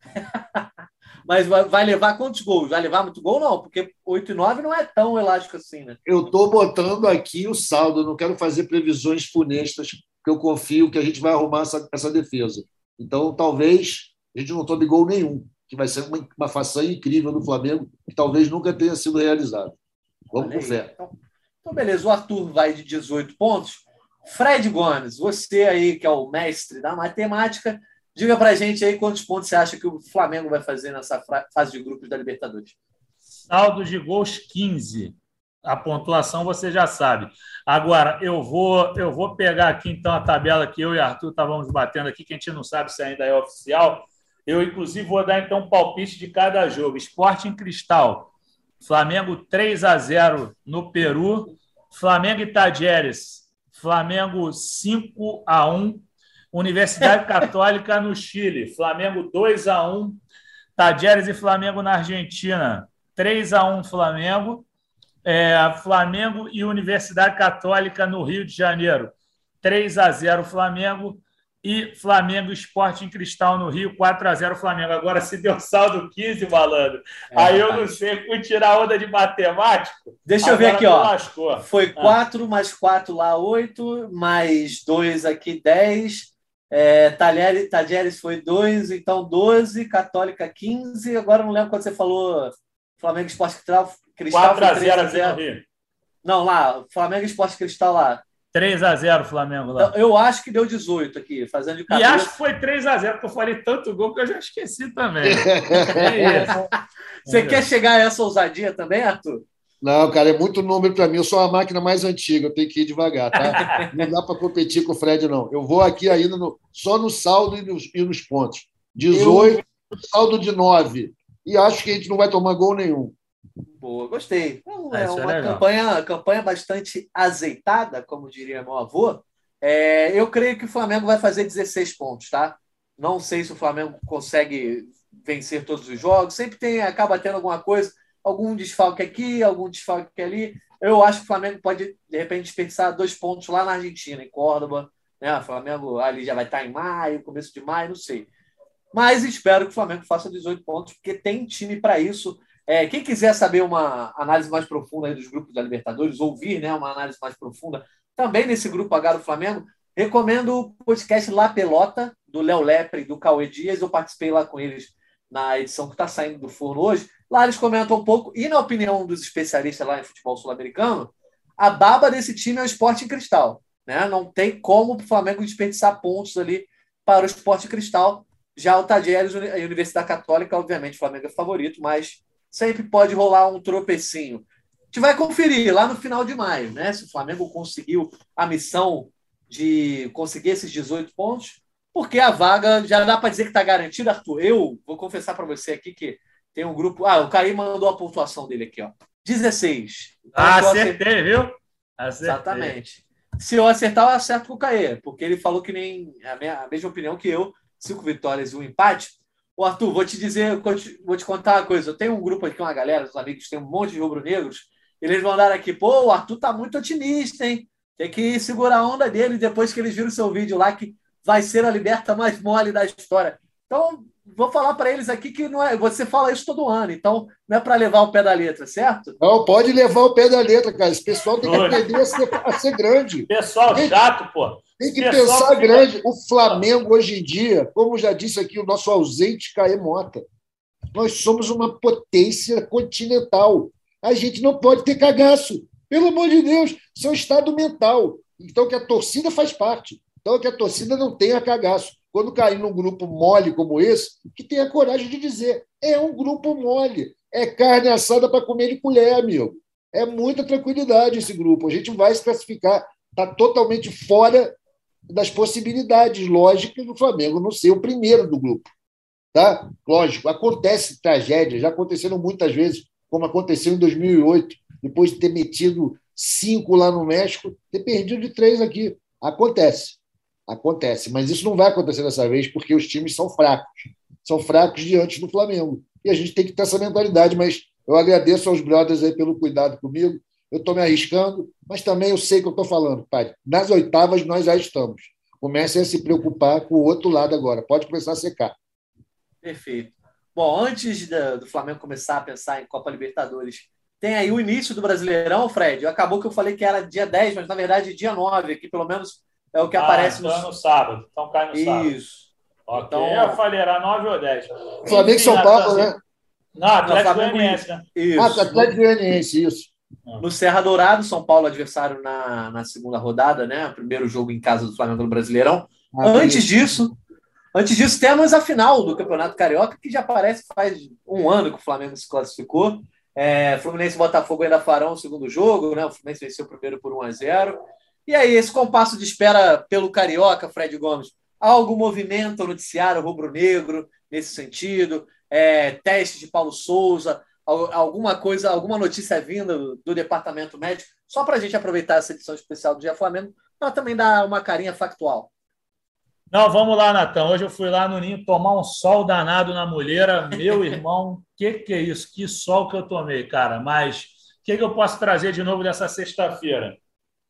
Mas vai, levar quantos gols? Vai levar muito gol, não? Porque 8 e 9 não é tão elástico assim, né? Eu estou botando aqui o saldo, não quero fazer previsões funestas, porque eu confio que a gente vai arrumar essa, essa defesa. Então, talvez a gente não tome gol nenhum, que vai ser uma, uma façanha incrível do Flamengo, que talvez nunca tenha sido realizada. Vamos com fé. Então, então, beleza, o Arthur vai de 18 pontos. Fred Gomes, você aí que é o mestre da matemática, diga para a gente aí quantos pontos você acha que o Flamengo vai fazer nessa fase de grupos da Libertadores. Saldo de gols 15. A pontuação você já sabe. Agora, eu vou eu vou pegar aqui então a tabela que eu e Arthur estávamos batendo aqui, que a gente não sabe se ainda é oficial. Eu, inclusive, vou dar então um palpite de cada jogo. Esporte em Cristal. Flamengo 3 a 0 no Peru. Flamengo e Tajeres Flamengo 5 a 1 Universidade Católica no Chile, Flamengo 2 a 1 Tadjeres e Flamengo na Argentina, 3 a 1 Flamengo. É, Flamengo e Universidade Católica no Rio de Janeiro, 3 a 0 Flamengo e Flamengo Esporte em Cristal no Rio, 4 a 0 Flamengo. Agora, se deu saldo 15, malandro, é, aí eu não sei, fui tirar onda de matemático. Deixa eu ver aqui, ó. Lascou. Foi 4 ah. mais 4 lá, 8, mais 2 aqui, 10. É, Talheres, foi 2, então 12, Católica 15. Agora não lembro quando você falou Flamengo Esporte Cristal. Cristal 4 a 0 aqui no Rio. Não, lá, Flamengo Esporte Cristal lá. 3 a 0 Flamengo lá. Eu acho que deu 18 aqui, fazendo de cabeça. E acho que foi 3 a 0 porque eu falei tanto gol que eu já esqueci também. é isso. Você quer chegar a essa ousadia também, Arthur? Não, cara, é muito número para mim. Eu sou a máquina mais antiga, eu tenho que ir devagar, tá? Não dá para competir com o Fred, não. Eu vou aqui ainda no, só no saldo e nos, e nos pontos. 18, eu... saldo de 9. E acho que a gente não vai tomar gol nenhum. Boa, gostei. Então, é, é uma é campanha, campanha bastante azeitada, como diria meu avô. É, eu creio que o Flamengo vai fazer 16 pontos, tá? Não sei se o Flamengo consegue vencer todos os jogos. Sempre tem, acaba tendo alguma coisa, algum desfalque aqui, algum desfalque ali. Eu acho que o Flamengo pode, de repente, desperdiçar dois pontos lá na Argentina, em Córdoba. Né? O Flamengo ali já vai estar em maio, começo de maio, não sei. Mas espero que o Flamengo faça 18 pontos, porque tem time para isso. É, quem quiser saber uma análise mais profunda dos grupos da Libertadores, ouvir né, uma análise mais profunda também nesse grupo H do Flamengo, recomendo o podcast La Pelota, do Léo Lepre e do Cauê Dias. Eu participei lá com eles na edição que está saindo do forno hoje. Lá eles comentam um pouco, e na opinião dos especialistas lá em futebol sul-americano, a baba desse time é o esporte em cristal. Né? Não tem como o Flamengo desperdiçar pontos ali para o esporte cristal. Já o Tadieres e a Universidade Católica, obviamente, o Flamengo é favorito, mas sempre pode rolar um tropecinho. A gente vai conferir lá no final de maio, né? Se o Flamengo conseguiu a missão de conseguir esses 18 pontos, porque a vaga já dá para dizer que está garantida, Arthur. Eu vou confessar para você aqui que tem um grupo. Ah, o Caí mandou a pontuação dele aqui, ó. 16. Então, ah, acertei, viu? Acertei. Exatamente. Se eu acertar, eu acerto com o Caê, porque ele falou que nem a, minha, a mesma opinião que eu, cinco vitórias e um empate. Ô, Arthur, vou te dizer, vou te contar uma coisa. Eu tenho um grupo aqui, uma galera, os amigos, tem um monte de rubro-negros. Eles mandaram aqui, pô, o Arthur tá muito otimista, hein? Tem que segurar a onda dele depois que eles viram o seu vídeo lá, que vai ser a liberta mais mole da história. Então, vou falar para eles aqui que não é. Você fala isso todo ano, então não é para levar o pé da letra, certo? Não, pode levar o pé da letra, cara. Esse pessoal tem que aprender a ser, a ser grande. Pessoal tem, chato, pô. Tem que pensar grande. O Flamengo, hoje em dia, como já disse aqui o nosso ausente Caê Mota, nós somos uma potência continental. A gente não pode ter cagaço. Pelo amor de Deus, isso é um estado mental. Então, que a torcida faz parte. Então, que a torcida não tenha cagaço. Quando cair num grupo mole como esse, que tenha coragem de dizer: é um grupo mole. É carne assada para comer de colher, amigo. É muita tranquilidade esse grupo. A gente vai se classificar. Está totalmente fora das possibilidades lógicas do Flamengo não ser o primeiro do grupo. Tá? Lógico, acontece tragédia, já aconteceram muitas vezes, como aconteceu em 2008, depois de ter metido cinco lá no México, ter perdido de três aqui. Acontece, acontece, mas isso não vai acontecer dessa vez porque os times são fracos, são fracos diante do Flamengo. E a gente tem que ter essa mentalidade, mas eu agradeço aos brothers aí pelo cuidado comigo eu estou me arriscando, mas também eu sei que eu estou falando, pai. Nas oitavas nós já estamos. Comece a se preocupar com o outro lado agora. Pode começar a secar. Perfeito. Bom, antes do Flamengo começar a pensar em Copa Libertadores, tem aí o início do Brasileirão, Fred. Acabou que eu falei que era dia 10, mas na verdade dia 9, aqui pelo menos é o que ah, aparece então no... É no sábado. Então cai no Isso. sábado. Isso. Okay. Então, eu falei, era 9 ou 10. Flamengo e São Paulo, né? Não, Atlético Goianiense, né? Isso. Ah, Atlético Goianiense, isso. No Serra Dourado, São Paulo adversário na, na segunda rodada, né? Primeiro jogo em casa do Flamengo no Brasileirão. Ah, antes disso, antes disso, temos a final do Campeonato Carioca, que já parece faz um ano que o Flamengo se classificou. É, Fluminense e Botafogo ainda farão o segundo jogo, né? O Fluminense venceu o primeiro por 1 a 0 E aí, esse compasso de espera pelo Carioca, Fred Gomes, algum movimento noticiário rubro-negro nesse sentido? É, teste de Paulo Souza, alguma coisa, alguma notícia vinda do departamento médico, só para a gente aproveitar essa edição especial do Dia Flamengo, mas também dar uma carinha factual. Não, vamos lá, Natan. Hoje eu fui lá no Ninho tomar um sol danado na mulheira. Meu irmão, que que é isso? Que sol que eu tomei, cara. Mas o que, que eu posso trazer de novo dessa sexta-feira?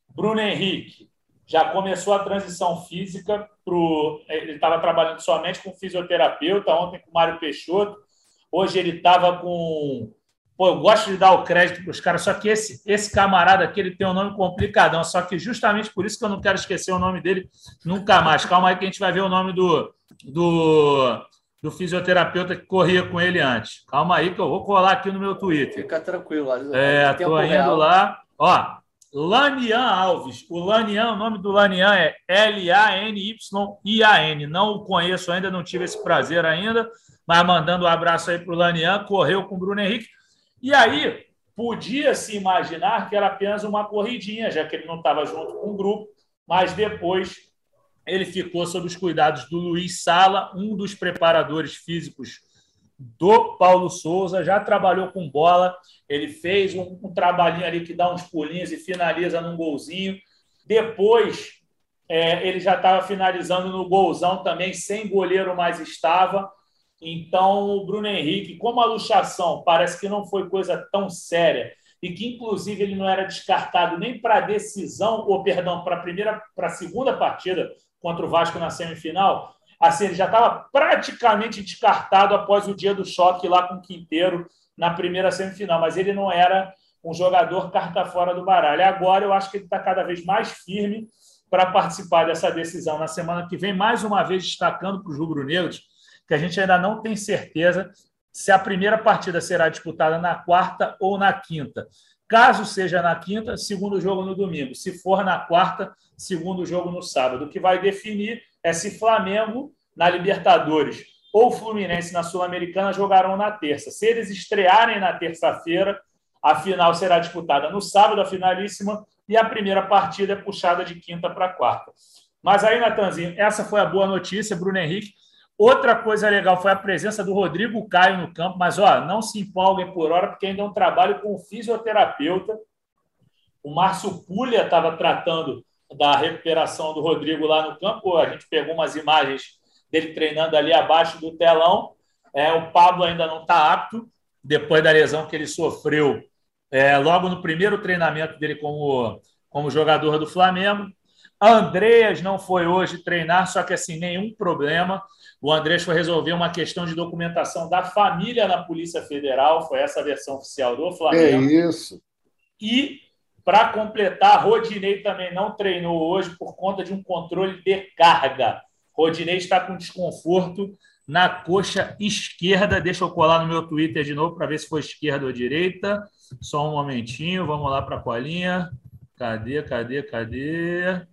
Bruno Henrique já começou a transição física para Ele estava trabalhando somente com fisioterapeuta, ontem com o Mário Peixoto Hoje ele estava com. Pô, eu gosto de dar o crédito para os caras, só que esse, esse camarada aqui ele tem um nome complicadão, só que justamente por isso que eu não quero esquecer o nome dele nunca mais. Calma aí que a gente vai ver o nome do, do, do fisioterapeuta que corria com ele antes. Calma aí que eu vou colar aqui no meu Twitter. Fica tranquilo. É, tô indo real. lá. Ó, Lanian Alves. O Lanian, o nome do Lanian é L-A-N-Y-I-A-N. Não o conheço ainda, não tive esse prazer ainda mas mandando um abraço aí para o Lanian, correu com o Bruno Henrique. E aí, podia se imaginar que era apenas uma corridinha, já que ele não estava junto com o grupo, mas depois ele ficou sob os cuidados do Luiz Sala, um dos preparadores físicos do Paulo Souza, já trabalhou com bola, ele fez um, um trabalhinho ali que dá uns pulinhos e finaliza num golzinho. Depois, é, ele já estava finalizando no golzão também, sem goleiro mais estava. Então, o Bruno Henrique, como a luxação parece que não foi coisa tão séria e que, inclusive, ele não era descartado nem para a decisão, ou perdão, para a primeira, para a segunda partida contra o Vasco na semifinal, assim, ele já estava praticamente descartado após o dia do choque lá com o Quinteiro na primeira semifinal, mas ele não era um jogador carta fora do baralho. Agora eu acho que ele está cada vez mais firme para participar dessa decisão na semana que vem, mais uma vez destacando para os rubro-negros que a gente ainda não tem certeza se a primeira partida será disputada na quarta ou na quinta. Caso seja na quinta, segundo jogo no domingo. Se for na quarta, segundo jogo no sábado. O que vai definir é se Flamengo na Libertadores ou Fluminense na Sul-Americana jogarão na terça. Se eles estrearem na terça-feira, a final será disputada no sábado, a finalíssima, e a primeira partida é puxada de quinta para quarta. Mas aí, Natanzinho, essa foi a boa notícia, Bruno Henrique. Outra coisa legal foi a presença do Rodrigo Caio no campo, mas ó, não se empolguem por hora, porque ainda é um trabalho com o fisioterapeuta. O Márcio Pulha estava tratando da recuperação do Rodrigo lá no campo. A gente pegou umas imagens dele treinando ali abaixo do telão. É, o Pablo ainda não está apto, depois da lesão que ele sofreu é, logo no primeiro treinamento dele como, como jogador do Flamengo. Andreas não foi hoje treinar, só que assim, nenhum problema. O Andrés foi resolver uma questão de documentação da família na Polícia Federal, foi essa a versão oficial do Flamengo. É isso. E, para completar, Rodinei também não treinou hoje por conta de um controle de carga. Rodinei está com desconforto na coxa esquerda. Deixa eu colar no meu Twitter de novo para ver se foi esquerda ou direita. Só um momentinho, vamos lá para a colinha. Cadê, cadê, cadê?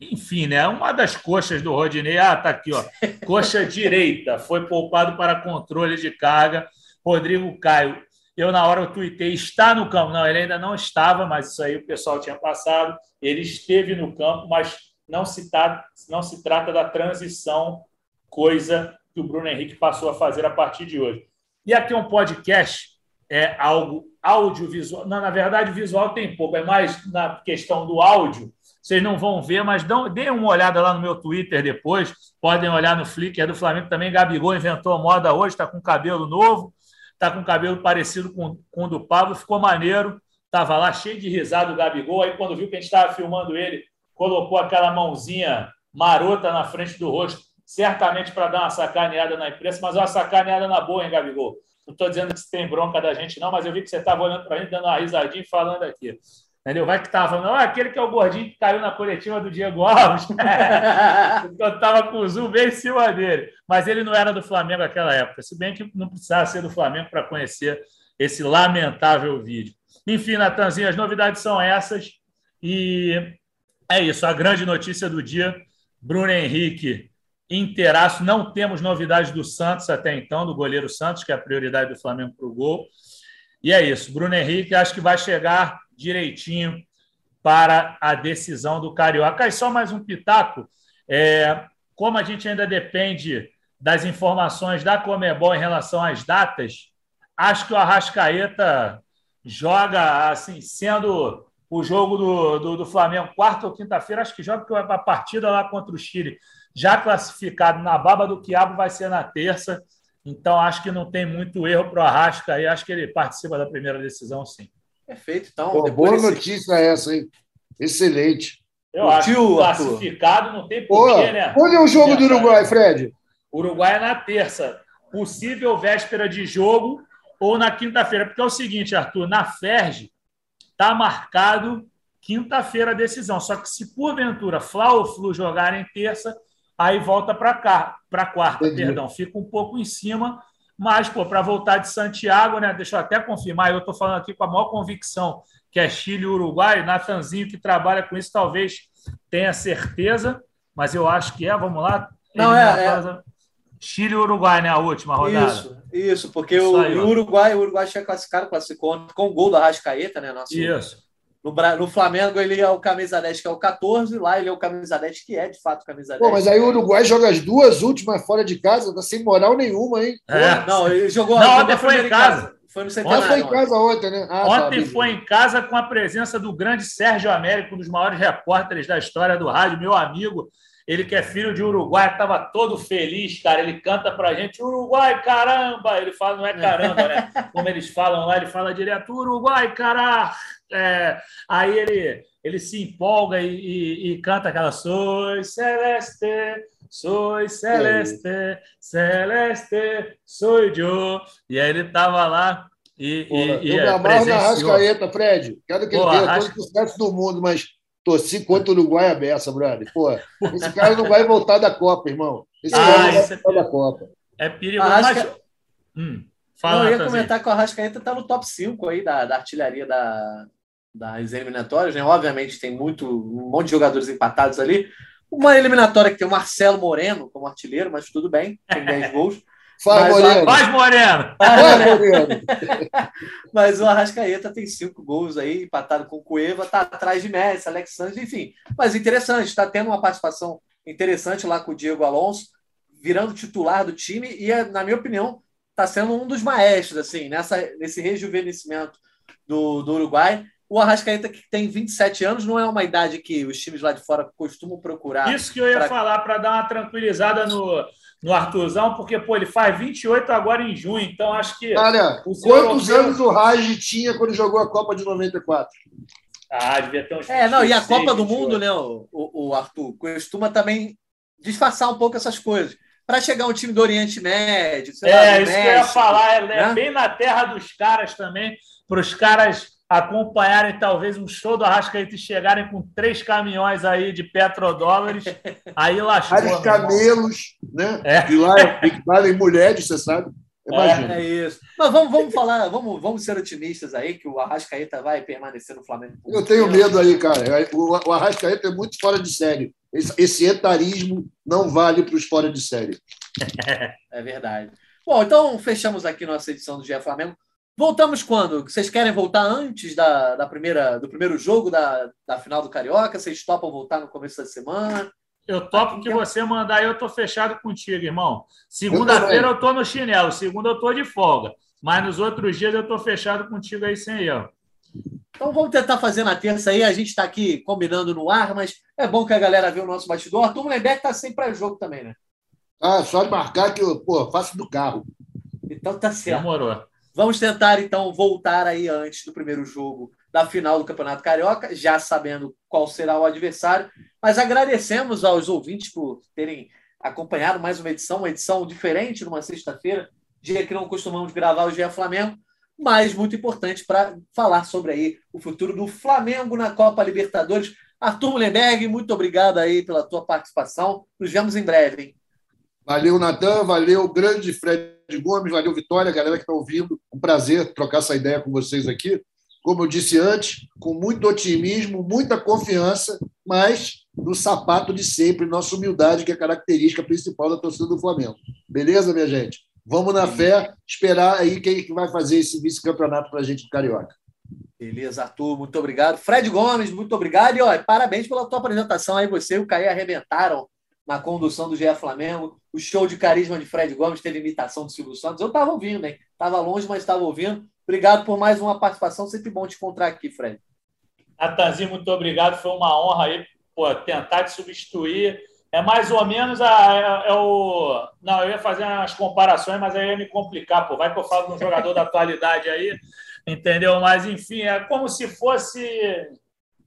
Enfim, né? Uma das coxas do Rodinei, ah, tá aqui, ó. Coxa direita, foi poupado para controle de carga. Rodrigo Caio, eu na hora eu tuitei, está no campo. Não, ele ainda não estava, mas isso aí o pessoal tinha passado. Ele esteve no campo, mas não se, tá, não se trata da transição, coisa que o Bruno Henrique passou a fazer a partir de hoje. E aqui um podcast é algo audiovisual. Não, na verdade, visual tem pouco, é mais na questão do áudio vocês não vão ver, mas dão, deem uma olhada lá no meu Twitter depois. Podem olhar no Flickr do Flamengo também. Gabigol inventou a moda hoje, está com cabelo novo, está com cabelo parecido com, com o do Pablo, ficou maneiro. Estava lá cheio de risada o Gabigol. Aí, quando viu que a gente estava filmando ele, colocou aquela mãozinha marota na frente do rosto. certamente para dar uma sacaneada na imprensa, mas uma sacaneada na boa, hein, Gabigol? Não estou dizendo que você tem bronca da gente, não, mas eu vi que você estava olhando para a gente, dando uma risadinha e falando aqui. Entendeu? Vai que estava falando, ah, aquele que é o gordinho que caiu na coletiva do Diego Alves. eu estava com o zoom bem em cima dele. Mas ele não era do Flamengo naquela época, se bem que não precisava ser do Flamengo para conhecer esse lamentável vídeo. Enfim, Natanzinho, as novidades são essas. E é isso, a grande notícia do dia: Bruno Henrique inteiraço. Não temos novidades do Santos até então, do goleiro Santos, que é a prioridade do Flamengo para o gol. E é isso. Bruno Henrique acho que vai chegar direitinho para a decisão do Carioca. E só mais um pitaco. É, como a gente ainda depende das informações da Comebol em relação às datas, acho que o Arrascaeta joga assim, sendo o jogo do, do, do Flamengo quarta ou quinta-feira, acho que joga a partida lá contra o Chile, já classificado na baba do quiabo, vai ser na terça. Então, acho que não tem muito erro para o Arrasca aí. Acho que ele participa da primeira decisão, sim. Perfeito. Então, Pô, boa desse... notícia essa, hein? Excelente. Eu o acho que classificado não tem porquê, né? Onde é o jogo do Uruguai, Fred? Uruguai é na terça. Possível véspera de jogo ou na quinta-feira. Porque é o seguinte, Arthur, na Ferge está marcado quinta-feira a decisão. Só que se porventura Fla ou Flu jogarem terça, aí volta para cá, para quarta, Entendi. perdão. Fica um pouco em cima, mas pô, para voltar de Santiago, né? Deixa eu até confirmar, eu estou falando aqui com a maior convicção que é Chile e Uruguai. Natanzinho, que trabalha com isso, talvez tenha certeza, mas eu acho que é. Vamos lá. Não, é, é. Chile e Uruguai, né? A última rodada. Isso, isso porque o, o, Uruguai, o Uruguai tinha classificado, classificou com o gol da Rascaeta, né? Nosso, isso. No, no, Flamengo ele é o camisa 10, que é o 14, lá ele é o camisa 10, que é de fato camisa 10. Pô, mas aí o Uruguai joga as duas últimas fora de casa, tá sem moral nenhuma, hein? É. Não, ele jogou. Não, ontem foi em casa. casa. Foi no Centenário. Ontem foi em casa ontem, né? Ah, tá, ontem tá, foi em casa com a presença do grande Sérgio Américo, um dos maiores repórteres da história do rádio, meu amigo. Ele que é filho de Uruguai, estava todo feliz, cara. Ele canta pra gente, Uruguai, caramba! Ele fala, não é caramba, né? Como eles falam lá, ele fala direto, Uruguai, caramba! É, aí ele, ele se empolga e, e, e canta aquela Soy Celeste, Soy Celeste, Celeste, sou eu. E aí ele estava lá e. Pô, e, eu e me amarro na Rascaeta, Fred. Quero que ele tenha Rasca... todo o sucesso do mundo, mas torci contra o Uruguai a beça, brother. Pô, esse cara não vai voltar da Copa, irmão. Esse ah, cara não vai voltar é... da Copa. É perigoso. Arrasca... Mas... Hum, fala, não, eu ia comentar que o Arrascaeta está no top 5 aí da, da artilharia da, das eliminatórias, né? Obviamente tem muito, um monte de jogadores empatados ali. Uma eliminatória que tem o Marcelo Moreno como artilheiro, mas tudo bem, tem 10 gols. Faz Moreno. Faz Moreno. Faz Moreno. Mas o Arrascaeta tem cinco gols aí, empatado com o Cueva, tá atrás de Messi, Alexandre, enfim. Mas interessante, está tendo uma participação interessante lá com o Diego Alonso, virando titular do time e, na minha opinião, está sendo um dos maestros, assim, nessa, nesse rejuvenescimento do, do Uruguai. O Arrascaeta, que tem 27 anos, não é uma idade que os times lá de fora costumam procurar. Isso que eu ia pra... falar, para dar uma tranquilizada no, no Arthurzão, porque pô, ele faz 28 agora em junho, então acho que. Olha, quantos europeu... anos o Raj tinha quando jogou a Copa de 94? Ah, devia ter uns. É, não, e a Copa do Mundo, né, o, o, Arthur, costuma também disfarçar um pouco essas coisas. Para chegar um time do Oriente Médio, sei é, lá, isso México, que eu ia falar, é, né? bem na terra dos caras também, para os caras acompanharem talvez um show do Arrascaeta e chegarem com três caminhões aí de petrodólares, aí lascou. Vários camelos, né? É. E lá valem mulheres, você sabe. Imagina. É, é isso. Mas vamos, vamos falar, vamos, vamos ser otimistas aí, que o Arrascaeta vai permanecer no Flamengo. Eu tenho medo aí, cara. O, o Arrascaeta é muito fora de série. Esse, esse etarismo não vale para os fora de série. É verdade. Bom, então fechamos aqui nossa edição do GE Flamengo. Voltamos quando? Vocês querem voltar antes da, da primeira, do primeiro jogo da, da final do Carioca? Vocês topam voltar no começo da semana? Eu topo que você mandar, eu tô fechado contigo, irmão. Segunda-feira eu, eu tô no chinelo, segunda eu tô de folga. Mas nos outros dias eu tô fechado contigo aí sem erro. Então vamos tentar fazer na terça aí. A gente está aqui combinando no ar, mas é bom que a galera vê o nosso bastidor. Arthur Mullenberg tá sempre para jogo também, né? Ah, só de marcar que eu pô, faço do carro. Então tá certo. Demorou. Vamos tentar, então, voltar aí antes do primeiro jogo da final do Campeonato Carioca, já sabendo qual será o adversário. Mas agradecemos aos ouvintes por terem acompanhado mais uma edição, uma edição diferente numa sexta-feira, dia que não costumamos gravar o GE Flamengo, mas muito importante para falar sobre aí o futuro do Flamengo na Copa Libertadores. Arthur Mullenberg, muito obrigado aí pela tua participação. Nos vemos em breve. Hein? Valeu, Natan, valeu, grande Fred Gomes, valeu, Vitória, galera que está ouvindo. Um prazer trocar essa ideia com vocês aqui. Como eu disse antes, com muito otimismo, muita confiança, mas no sapato de sempre, nossa humildade, que é a característica principal da torcida do Flamengo. Beleza, minha gente? Vamos na fé, esperar aí quem vai fazer esse vice-campeonato para a gente do Carioca. Beleza, Arthur, muito obrigado. Fred Gomes, muito obrigado. E ó, parabéns pela tua apresentação aí. Você e o Caí arrebentaram na condução do GE Flamengo. O show de carisma de Fred Gomes teve imitação do Silvio Santos. Eu estava ouvindo, hein? Estava longe, mas estava ouvindo. Obrigado por mais uma participação. Sempre bom te encontrar aqui, Fred. Natanzinho, muito obrigado. Foi uma honra aí pô, tentar te substituir é mais ou menos a, é, é, o. Não, eu ia fazer umas comparações, mas aí ia me complicar, pô. Vai que eu falo de um jogador da atualidade aí, entendeu? Mas, enfim, é como se fosse.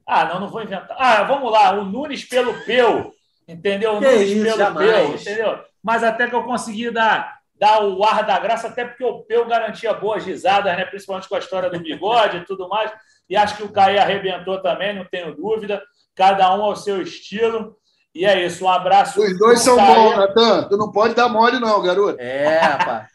Ah, não, não vou inventar. Ah, vamos lá, o Nunes pelo Peu, entendeu? Que Nunes isso, pelo entendeu? Mas até que eu consegui dar, dar o ar da graça, até porque o Peu garantia boas risadas, né? Principalmente com a história do bigode e tudo mais. E acho que o Caí arrebentou também, não tenho dúvida. Cada um ao seu estilo. E é isso, um abraço. Os dois são bons, Natan. Tu não pode dar mole, não, garoto. É, rapaz.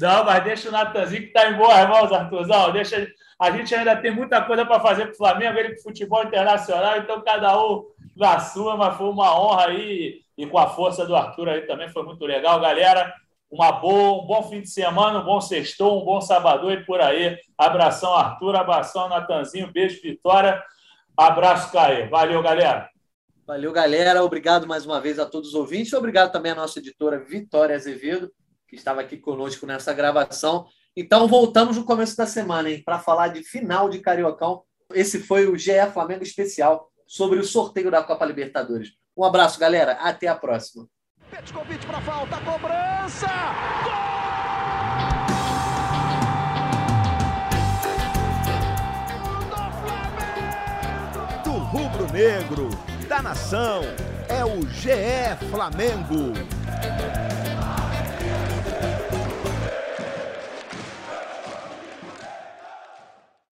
não, mas deixa o Natanzinho que está em boas mãos, Arthurzão. Deixa... A gente ainda tem muita coisa para fazer para o Flamengo, ele com futebol internacional, então cada um na sua, mas foi uma honra aí. E com a força do Arthur aí também foi muito legal, galera. Uma boa, um bom fim de semana, um bom sextou, um bom sábado e por aí. Abração, Arthur, abração, Natanzinho, beijo, Vitória. Abraço, Caio. Valeu, galera. Valeu, galera. Obrigado mais uma vez a todos os ouvintes. Obrigado também à nossa editora Vitória Azevedo, que estava aqui conosco nessa gravação. Então, voltamos no começo da semana, hein, para falar de final de Cariocão. Esse foi o GE Flamengo especial sobre o sorteio da Copa Libertadores. Um abraço, galera. Até a próxima. Petkovic para falta, cobrança! Gol! Do rubro-negro da nação. É o GE Flamengo.